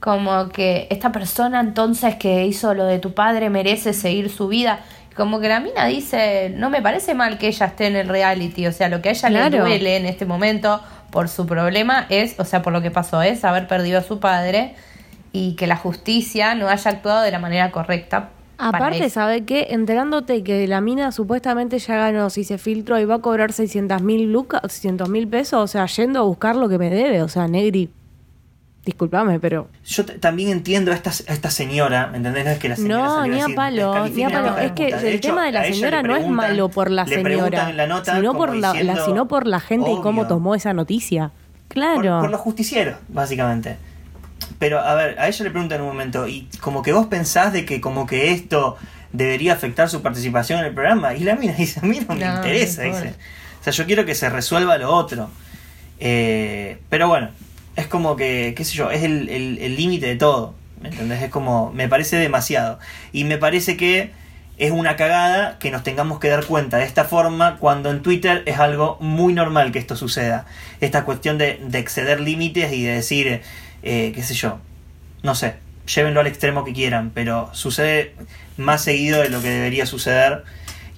como que esta persona entonces que hizo lo de tu padre merece seguir su vida. como que la mina dice, no me parece mal que ella esté en el reality, o sea, lo que a ella le duele en este momento por su problema es, o sea, por lo que pasó es haber perdido a su padre y que la justicia no haya actuado de la manera correcta. Aparte. ¿sabe qué? Enterándote que la mina supuestamente ya ganó, si se filtró y va a cobrar 600 mil lucas, 600 mil pesos, o sea, yendo a buscar lo que me debe, o sea, Negri, discúlpame, pero... Yo también entiendo a esta, a esta señora, ¿me entendés? No es que la señora No, ni a decir, palo, ni a "Descalifiquen palo. hija de Es que puta". De el hecho, tema de la señora no es malo por la le preguntan señora, en la nota sino por la, la- diciendo, sino por la gente y cómo tomó esa noticia. Por, Claro. por los justicieros, básicamente. Pero, a ver, a ella le preguntan en un momento, y como que vos pensás de que como que esto debería afectar su participación en el programa, y la mina dice, a mí no me No, interesa, dice. O sea, yo quiero que se resuelva lo otro. Eh, pero bueno, es como que, qué sé yo, es el el- el límite de todo. ¿Me entendés? Es como, me parece demasiado. Y me parece que es una cagada que nos tengamos que dar cuenta de esta forma cuando en Twitter es algo muy normal que esto suceda. Esta cuestión de, de exceder límites y de decir, eh, qué sé yo, no sé, llévenlo al extremo que quieran, pero sucede más seguido de lo que debería suceder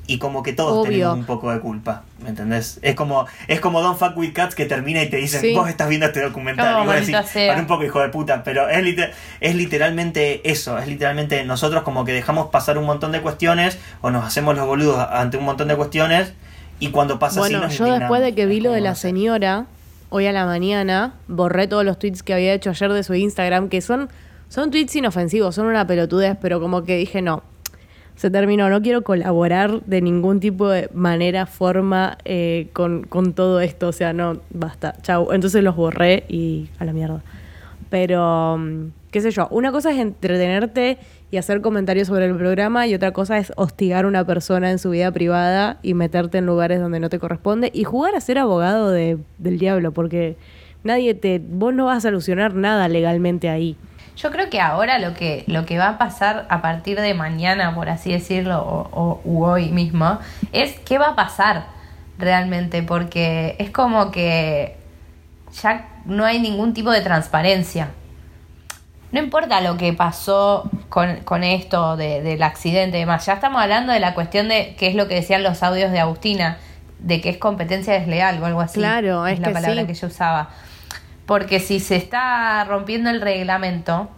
y como que todos Obvio. tenemos un poco de culpa, ¿me entendés? Es como es como Don't Fuck With Cats que termina y te dicen, Sí. vos estás viendo este documental Oh, y vos decís, para un poco hijo de puta, pero es, liter- es literalmente eso, es literalmente nosotros como que dejamos pasar un montón de cuestiones o nos hacemos los boludos ante un montón de cuestiones y cuando pasa así Bueno, nos yo después de que vi lo de la no señora, hoy a la mañana, borré todos los tweets que había hecho ayer de su Instagram, que son, son tweets inofensivos, son una pelotudez, pero como que dije, no, se terminó, no quiero colaborar de ningún tipo de manera, forma eh, con, con todo esto, o sea, no, basta, chau. Entonces los borré y a la mierda. Pero, mm, qué sé yo, una cosa es entretenerte y hacer comentarios sobre el programa y otra cosa es hostigar a una persona en su vida privada y meterte en lugares donde no te corresponde y jugar a ser abogado de- del diablo, porque nadie te, vos no vas a solucionar nada legalmente ahí. Yo creo que ahora lo que, lo que va a pasar a partir de mañana, por así decirlo, o, o- u hoy mismo, es qué va a pasar realmente, porque es como que ya no hay ningún tipo de transparencia. No importa lo que pasó con, con esto de- del accidente y demás, ya estamos hablando de la cuestión de qué es lo que decían los audios de Agustina, de que es competencia desleal o algo así. Claro, es la que palabra sí. que yo usaba. Porque si se está rompiendo el reglamento,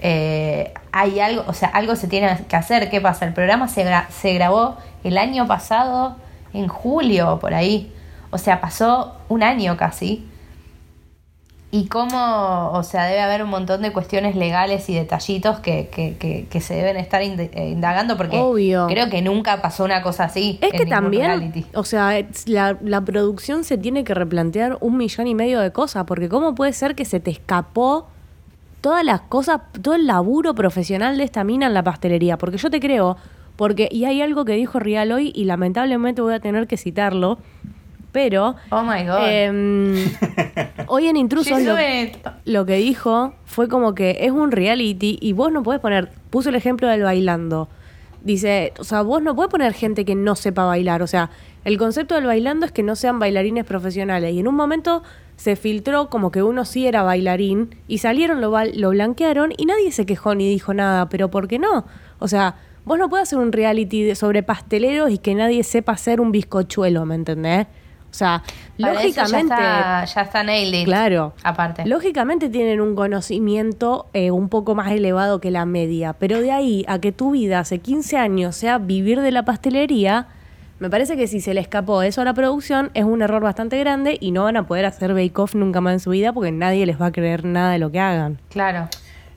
eh, hay algo, o sea, algo se tiene que hacer. ¿Qué pasa? El programa se, se grabó el año pasado, en julio, por ahí. O sea, pasó un año casi. Y cómo, o sea, debe haber un montón de cuestiones legales y detallitos que, que, que, que se deben estar eh, indagando porque Obvio. creo que nunca pasó una cosa así. Es en que también, reality. o sea, la, la producción se tiene que replantear un millón y medio de cosas, porque ¿cómo puede ser que se te escapó todas las cosas, todo el laburo profesional de esta mina en la pastelería? Porque yo te creo, porque, y hay algo que dijo Rial hoy, y lamentablemente voy a tener que citarlo, pero Oh my god. em, hoy en Intrusos lo, que dijo fue como que es un reality y vos no podés poner, puso el ejemplo del bailando. Dice, o sea, vos no podés poner gente que no sepa bailar. O sea, el concepto del bailando es que no sean bailarines profesionales. Y en un momento se filtró como que uno sí era bailarín y salieron, lo, lo blanquearon y nadie se quejó ni dijo nada. Pero ¿por qué no? O sea, vos no podés hacer un reality sobre pasteleros y que nadie sepa hacer un bizcochuelo, ¿me entendés? O sea, Para lógicamente... Ya está, ya está nailed it, Claro. Aparte. Lógicamente tienen un conocimiento eh, un poco más elevado que la media, pero de ahí a que tu vida hace 15 años sea vivir de la pastelería, me parece que si se le escapó eso a la producción es un error bastante grande y no van a poder hacer Bake Off nunca más en su vida porque nadie les va a creer nada de lo que hagan. Claro.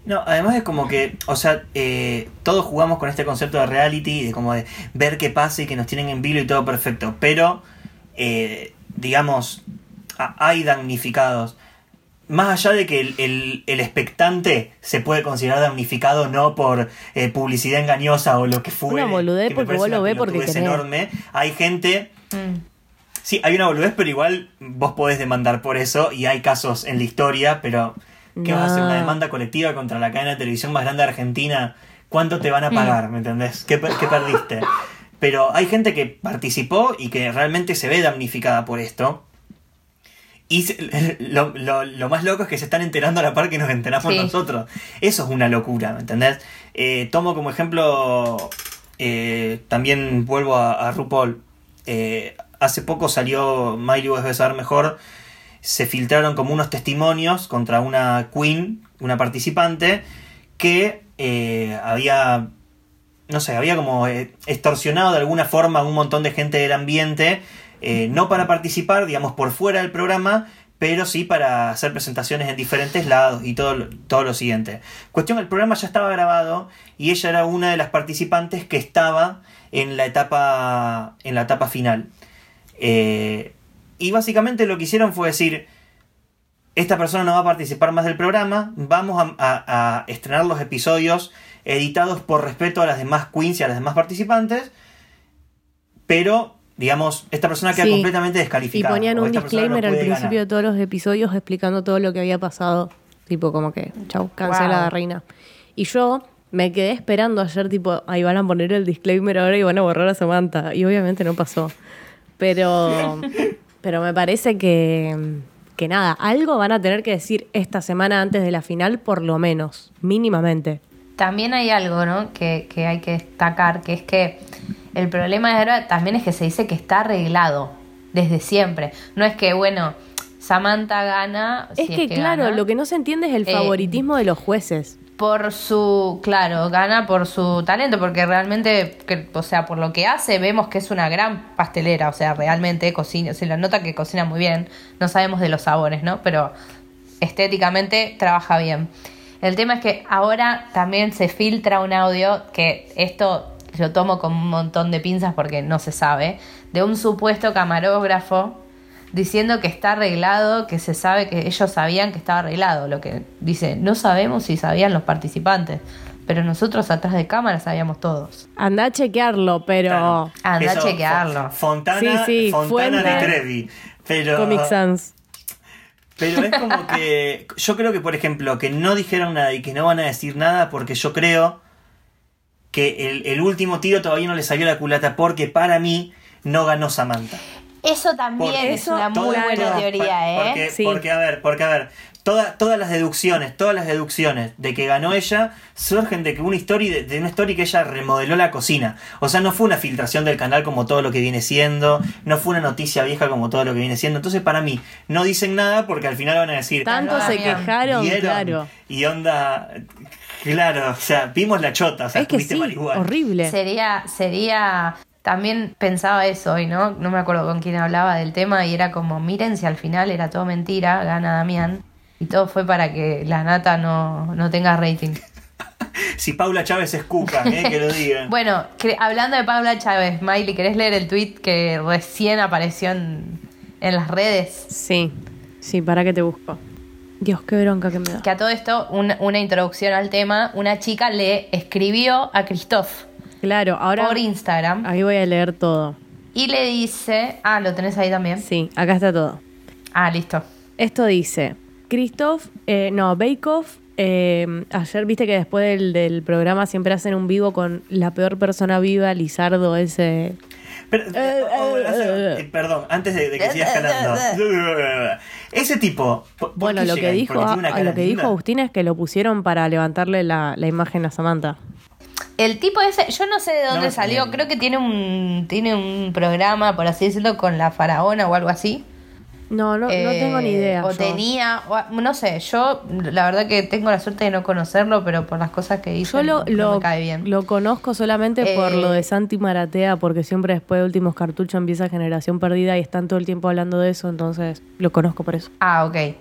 No, además es como que, o sea, eh, todos jugamos con este concepto de reality, de como de ver qué pasa y que nos tienen en vilo y todo perfecto, pero, eh, digamos, hay damnificados. Más allá de que el, el- el expectante se puede considerar damnificado no por eh, publicidad engañosa o lo que fuere. Una boludez que porque vos lo ves porque querés. enorme. Hay gente Mm. Sí, hay una boludez, pero igual vos podés demandar por eso y hay casos en la historia, pero ¿qué vas a hacer? No. ¿Una demanda colectiva contra la cadena de televisión más grande de Argentina? ¿Cuánto te van a pagar? ¿Me entendés? ¿Qué, qué perdiste? Pero hay gente que participó y que realmente se ve damnificada por esto. Y se- lo, lo- lo más loco es que se están enterando a la par que nos enteramos Sí. nosotros. Eso es una locura, ¿me entendés? Eh, tomo como ejemplo eh, también vuelvo a, a RuPaul. Eh, hace poco salió Miley debe saber mejor. Se filtraron como unos testimonios contra una queen, una participante, que había, no sé, había como eh, extorsionado de alguna forma a un montón de gente del ambiente, eh, no para participar, digamos, por fuera del programa, pero sí para hacer presentaciones en diferentes lados y todo, todo lo siguiente. Cuestión, el programa ya estaba grabado y ella era una de las participantes que estaba en la etapa, en la etapa final. Eh, y básicamente lo que hicieron fue decir, esta persona no va a participar más del programa, vamos a estrenar los episodios editados por respeto a las demás queens y a las demás participantes, pero, digamos, esta persona queda Sí. completamente Y descalificada. ponían o un persona no disclaimer al principio de ganar. todos los episodios explicando todo lo que había pasado. Tipo, como que, chau, cancelada, Wow. reina. Y yo me quedé esperando ayer, tipo, ahí van a poner el disclaimer ahora y van a borrar a Samantha. Y obviamente no pasó. Pero, pero me parece que, que nada, algo van a tener que decir esta semana antes de la final, por lo menos, mínimamente. También hay algo, ¿no? Que, que hay que destacar, que es que el problema de ahora también es que se dice que está arreglado desde siempre. No es que, bueno, Samantha gana. Es si que, claro, gana, lo que no se entiende es el Eh, favoritismo de los jueces. Por su, claro, gana por su talento, porque realmente, que- o sea, por lo que hace, vemos que es una gran pastelera, o sea, realmente cocina, se la nota que cocina muy bien, no sabemos de los sabores, ¿no? Pero estéticamente trabaja bien. El tema es que ahora también se filtra un audio, que esto lo tomo con un montón de pinzas porque no se sabe, de un supuesto camarógrafo diciendo que está arreglado, que se sabe que ellos sabían que estaba arreglado. Lo que dice, no sabemos si sabían los participantes, pero nosotros atrás de cámara sabíamos todos. Anda a chequearlo, pero... Claro. Anda a chequearlo. Fo- Fontana, Sí, sí, Fontana fuente. de Trevi. Pero, Comic Sans. Pero es como que. Yo creo que, por ejemplo, que no dijeron nada y que no van a decir nada porque yo creo que el, el último tiro todavía no le salió la culata porque para mí no ganó Samantha. Eso también Porque es una muy buena teoría, ¿eh? Porque, Sí. porque, a ver, porque, a ver, toda- todas las deducciones, todas las deducciones de que ganó ella surgen de que una historia, de, de una story que ella remodeló la cocina. O sea, no fue una filtración del canal como todo lo que viene siendo, no fue una noticia vieja como todo lo que viene siendo. Entonces, para mí, no dicen nada porque al final van a decir. Tanto Ah, se quejaron, "¿Vieron?". claro. Y onda. Claro, o sea, vimos la chota, o sea, es que tuviste sí, horrible. Sería, sería, también pensaba eso hoy, ¿no? No me acuerdo con quién hablaba del tema y era como, miren si al final era todo mentira, gana Damián. Y todo fue para que la nata no, no tenga rating. Si Paula Chávez es cuca, eh, que lo digan. Bueno, hablando de Paula Chávez, Miley, ¿querés leer el tweet que recién apareció en, en las redes? Sí, sí, para que te busco. Dios, qué bronca que me da. Que a todo esto, un- una introducción al tema, una chica le escribió a Christoph Claro, ahora por Instagram ahí voy a leer todo. y le dice, ah, lo tenés ahí también. Sí, acá está todo. Ah, listo. Esto dice, Christoph, eh, no, Bake Off, eh, ayer viste que después del, del programa siempre hacen un vivo con la peor persona viva, Lizardo, ese... Pero, Eh, oh, eh, hace- eh, perdón, antes de, de que sigas calando. Ese tipo. ¿por- por Bueno, lo que, dijo, a- lo que dijo. Agustín es que lo pusieron para levantarle la, la imagen a Samantha. El tipo ese, yo no sé de dónde No, salió, creo que tiene un, tiene un programa, por así decirlo, con la faraona o algo así. No, no, no Eh, tengo ni idea. O yo. tenía, o- no sé, yo la verdad que tengo la suerte de no conocerlo, pero por las cosas que hizo Yo lo, no lo, me cae bien. lo conozco solamente por Eh, lo de Santi Maratea, porque siempre después de últimos cartuchos empieza Generación Perdida y están todo el tiempo hablando de eso, entonces lo conozco por eso. Ah, ok.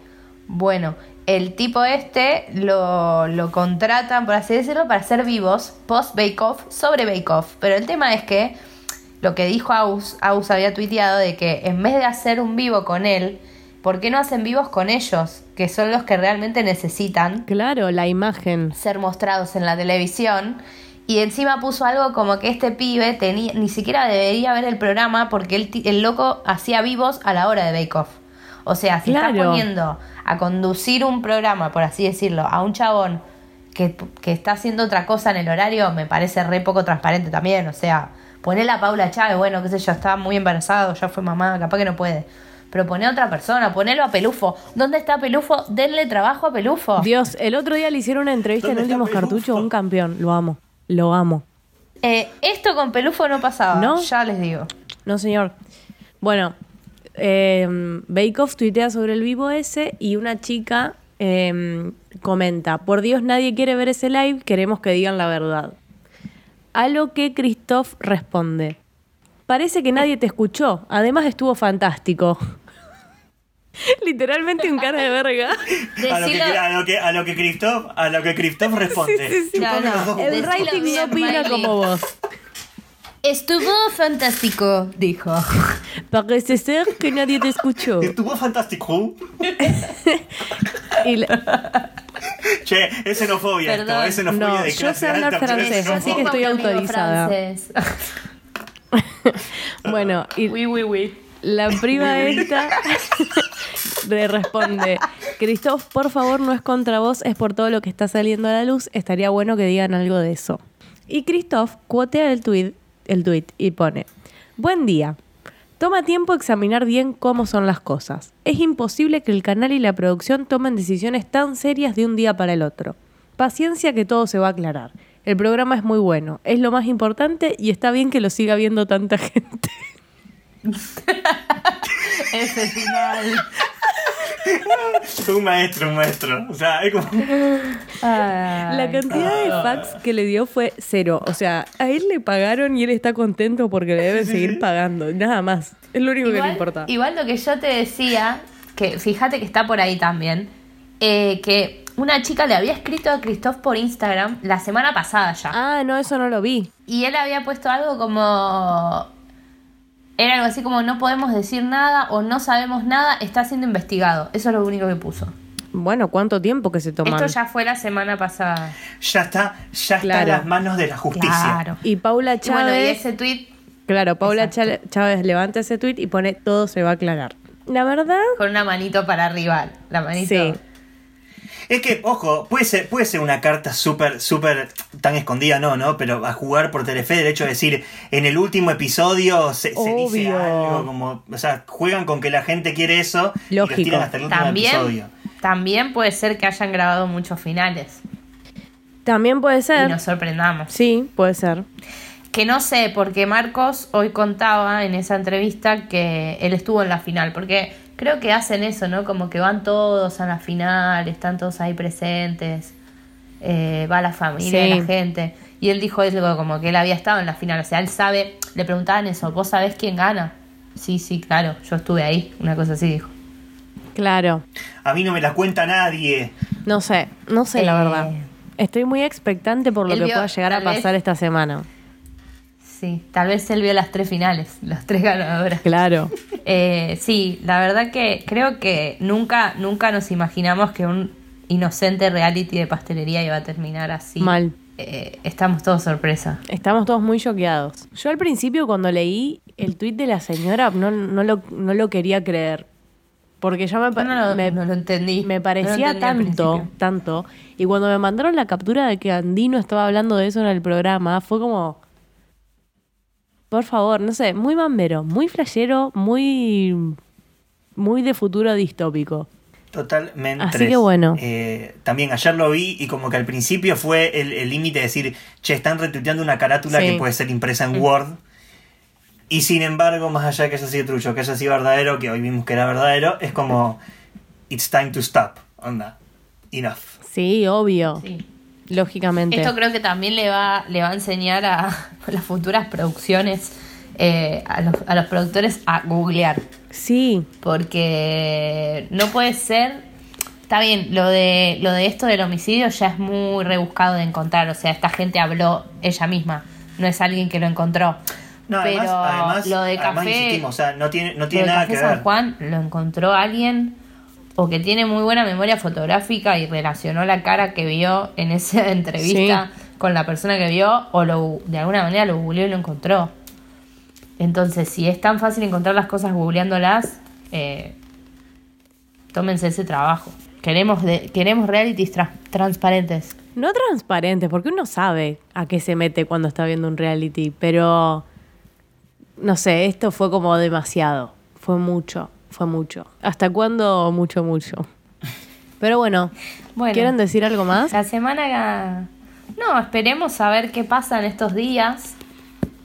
Bueno, el tipo este lo, lo contratan, por así decirlo, para hacer vivos post Bake Off sobre Bake Off. Pero el tema es que lo que dijo Aus, Aus había tuiteado de que en vez de hacer un vivo con él, ¿por qué no hacen vivos con ellos? Que son los que realmente necesitan Claro, la imagen. ser mostrados en la televisión. Y encima puso algo como que este pibe tenía, ni siquiera debería ver el programa porque el, el loco hacía vivos a la hora de Bake Off. O sea, si Claro. estás poniendo a conducir un programa, por así decirlo, a un chabón que, que está haciendo otra cosa en el horario, me parece re poco transparente también. O sea, ponele a Paula Chávez, bueno, qué sé yo, estaba muy embarazado, ya fue mamá, capaz que no puede. Pero poné a otra persona, ponelo a Pelufo. ¿Dónde está Pelufo? Denle trabajo a Pelufo. Dios, el otro día le hicieron una entrevista en ¿Dónde está últimos cartuchos, un campeón. Lo amo, lo amo. Eh, esto con Pelufo no pasaba, ¿No? ya les digo. No, señor. Bueno, eh, Bake Off tuitea sobre el vivo ese y una chica eh, comenta, por Dios nadie quiere ver ese live, queremos que digan la verdad. A lo que Christoph responde, parece que nadie te escuchó, además estuvo fantástico. Literalmente un cara de verga. A lo, que, a lo que a lo que Christoph, a lo que Christoph responde. Sí, sí, sí. Chupame No, los dos no. El bien, no opina como vos. Estuvo fantástico, dijo. Parece ser que nadie te escuchó. Estuvo fantástico. Y la- Che, es xenofobia Perdón. esto, es xenofobia No, de yo clase sé hablar alta, francés, así que estoy autorizada. bueno, y Oui, oui, oui. La prima esta le responde, Christoph, por favor, no es contra vos, es por todo lo que está saliendo a la luz, estaría bueno que digan algo de eso. Y Christoph cuotea el tweet, el tweet y pone, buen día, toma tiempo examinar bien cómo son las cosas. Es imposible que el canal y la producción tomen decisiones tan serias de un día para el otro. Paciencia que todo se va a aclarar. El programa es muy bueno, es lo más importante y está bien que lo siga viendo tanta gente. Ese final. Un maestro, un maestro. O sea, es como. La cantidad de fax que le dio fue cero. O sea, a él le pagaron y él está contento porque le deben seguir pagando. Nada más. Es lo único que le importa. igual lo que yo te decía, que fíjate que está por ahí también, eh, que una chica le había escrito a Christoph por Instagram la semana pasada ya. Ah, no, eso no lo vi. Y él había puesto algo como... Era algo así como no podemos decir nada o no sabemos nada, está siendo investigado. Eso es lo único que puso. Bueno, ¿cuánto tiempo que se toman? Esto ya fue la semana pasada. Ya está, ya está en las manos de la justicia. Claro. Y Paula Y bueno, y Chávez... ese tweet Claro, Paula Exacto. Chávez levanta ese tweet y pone todo se va a aclarar. La verdad, con una manito para arriba. La manito. sí. Es que, ojo, puede ser, puede ser una carta súper, súper tan escondida, no, ¿no? Pero a jugar por Telefe, el hecho de decir, en el último episodio se, se dice algo, como, o sea, juegan con que la gente quiere eso y Lógico. los tiran hasta el último episodio. También, también puede ser que hayan grabado muchos finales También puede y ser. nos sorprendamos. Sí, puede ser. Que no sé, porque Marcos hoy contaba en esa entrevista que él estuvo en la final, porque creo que hacen eso, ¿no? Como que van todos a la final, están todos ahí presentes, eh, va la familia Sí. la gente. Y él dijo algo como que él había estado en la final, o sea, él sabe, le preguntaban eso, ¿vos sabés quién gana? Sí, sí, claro, yo estuve ahí, una cosa así dijo. Claro. A mí no me la cuenta nadie. No sé, no sé la Eh, verdad. Estoy muy expectante por lo que vio- pueda llegar a vez- pasar esta semana. Sí, tal vez él vio las tres finales, las tres ganadoras. Claro. Eh, sí, la verdad que creo que nunca, nunca nos imaginamos que un inocente reality de pastelería iba a terminar así. Mal. Eh, estamos todos sorpresa. Estamos todos muy choqueados. Yo al principio cuando leí el tuit de la señora no, no, lo, no lo quería creer. Porque ya me, no lo, me, no lo entendí. me No parecía lo tanto, tanto. Y cuando me mandaron la captura de que Andino estaba hablando de eso en el programa, fue como... Por favor, no sé, muy mambero, muy flashero, muy... Muy de futuro distópico. Totalmente. Así que bueno. Eh, también ayer lo vi y como que al principio fue el el límite de decir, che, están retuiteando una carátula Sí. que puede ser impresa en Word. Y sin embargo, más allá de que haya sido trucho, que haya sido verdadero, que hoy vimos que era verdadero, es como, it's time to stop. Onda. Enough. Sí, obvio. Sí. Lógicamente. Esto creo que también le va, le va a enseñar a las futuras producciones, eh, a, los, a los productores a googlear. Sí, Porque no puede ser. Está bien, lo de, lo de esto del homicidio ya es muy rebuscado de encontrar. O sea, esta gente habló ella misma. No es alguien que lo encontró. No, Pero además, además, lo de además café. insistimos, o sea, no tiene, no lo tiene de nada Café que San ver. Juan lo encontró alguien o que tiene muy buena memoria fotográfica y relacionó la cara que vio en esa entrevista con la persona que vio o lo, de alguna manera lo googleó y lo encontró. Entonces, si es tan fácil encontrar las cosas googleándolas, eh, tómense ese trabajo. Queremos, de- queremos realities tra- transparentes. No transparente, porque uno sabe a qué se mete cuando está viendo un reality, pero no sé, esto fue como demasiado. Fue mucho, fue mucho. ¿Hasta cuándo mucho, mucho? Pero bueno, Bueno. ¿quieren decir algo más? La semana No, esperemos a ver qué pasa en estos días.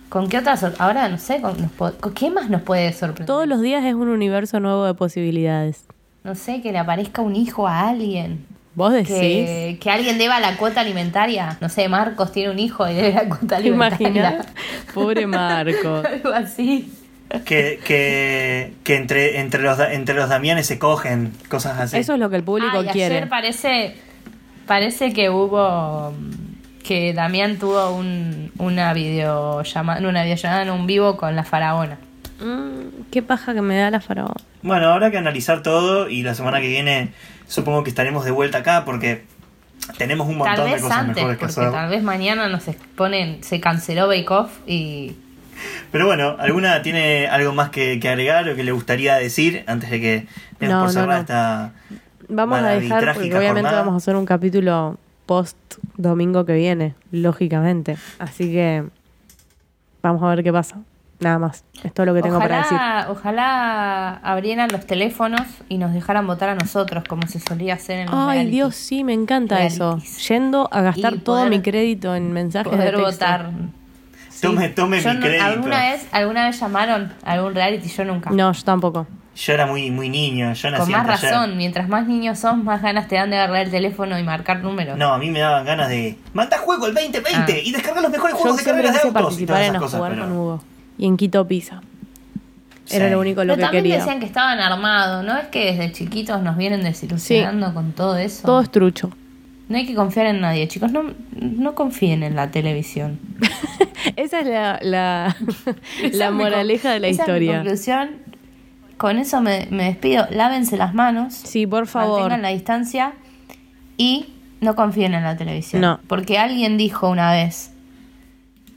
¿Con qué otras? Ahora no sé, con, nos ¿con qué más nos puede sorprender? Todos los días es un universo nuevo de posibilidades. No sé, que le aparezca un hijo a alguien. ¿Vos decís? Que, que alguien deba la cuota alimentaria. No sé, Marcos tiene un hijo y debe la cuota ¿Te alimentaria. imaginas? Pobre Marco. Algo así. Que, que, que entre, entre, los, entre los Damianes se cogen, cosas así. Eso es lo que el público Ah, y quiere. Ayer parece, parece que hubo. Que Damián tuvo un, una videollamada, no una videollamada, en un vivo con la faraona. Mm, qué paja que me da la faraón. Bueno, habrá que analizar todo y la semana que viene supongo que estaremos de vuelta acá porque tenemos un montón Tal de cosas antes, mejores que porque hacer. tal vez mañana nos exponen, se canceló Bake Off y Pero bueno, ¿alguna tiene algo más que, que agregar o que le gustaría decir antes de que No, por cerrar no. esta Vamos a dejar, porque obviamente jornada? vamos a hacer un capítulo post domingo que viene, lógicamente. Así que vamos a ver qué pasa. Nada más. Es todo lo que tengo para decir. ojalá, ojalá abrieran los teléfonos y nos dejaran votar a nosotros, como se solía hacer en los Ay, reality. Dios, sí, me encanta eso. Yendo a gastar Y todo poder- mi crédito en mensajes de poder texto. votar. Tome, tome Yo mi no- crédito. ¿alguna, vez, ¿Alguna vez llamaron a algún reality? Yo nunca. No, yo tampoco. Yo era muy, muy niño, yo nací Con más en razón, mientras más niños sos, más ganas te dan de agarrar el teléfono y marcar números. No, a mí me daban ganas de mandar juego el 2020 Ah. y descargar los mejores Yo juegos de carreras de autos y participar en esas a cosas. jugar pero- con Hugo. Y en Quito Pizza. Era Sí. lo único lo Pero que también quería. decían que estaban armados, ¿no? Es que desde chiquitos nos vienen desilusionando con todo eso. Todo es trucho. No hay que confiar en nadie, chicos. No, no confíen en la televisión. Esa es la, la, la moraleja de la esa es mi historia. conclusión. Con eso me, me despido. Lávense las manos. Sí, por favor. Mantengan la distancia y no confíen en la televisión. No. Porque alguien dijo una vez,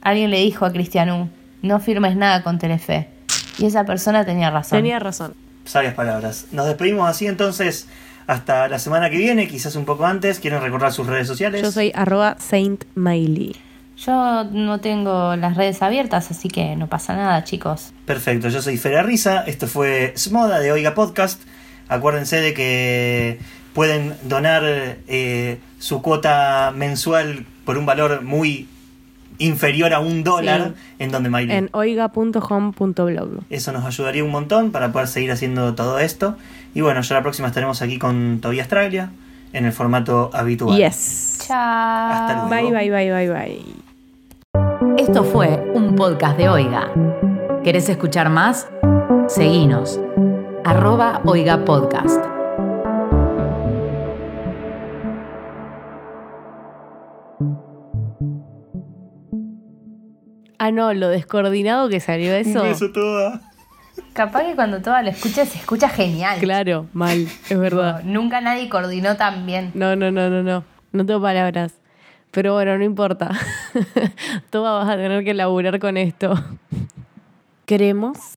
alguien le dijo a Cristianú, no firmes nada con Telefe. Y esa persona tenía razón. Tenía razón. Sabias palabras. Nos despedimos así entonces hasta la semana que viene, quizás un poco antes. ¿Quieren recordar sus redes sociales? Yo soy arroba Saint Miley. Yo no tengo las redes abiertas, así que no pasa nada, chicos. Perfecto, yo soy Fera Risa, esto fue Smoda de Oiga Podcast. Acuérdense de que pueden donar eh, su cuota mensual por un valor muy inferior a un dólar en donde Miley. En oiga.home.blog. Eso nos ayudaría un montón para poder seguir haciendo todo esto. Y bueno, ya la próxima estaremos aquí con Tobias Traglia en el formato habitual. Yes. Chao. Hasta luego. Bye, bye, bye, bye, bye. Esto fue un podcast de Oiga. ¿Querés escuchar más? Seguinos. Arroba Oiga Podcast. Ah, no, lo descoordinado que salió eso. Un beso toda. Capaz que cuando toda lo escucha se escucha genial. Claro, mal, es verdad. Nunca nadie coordinó tan bien. No, no, no, no, no. No tengo palabras. Pero bueno, no importa. Toda vas a tener que laburar con esto. Queremos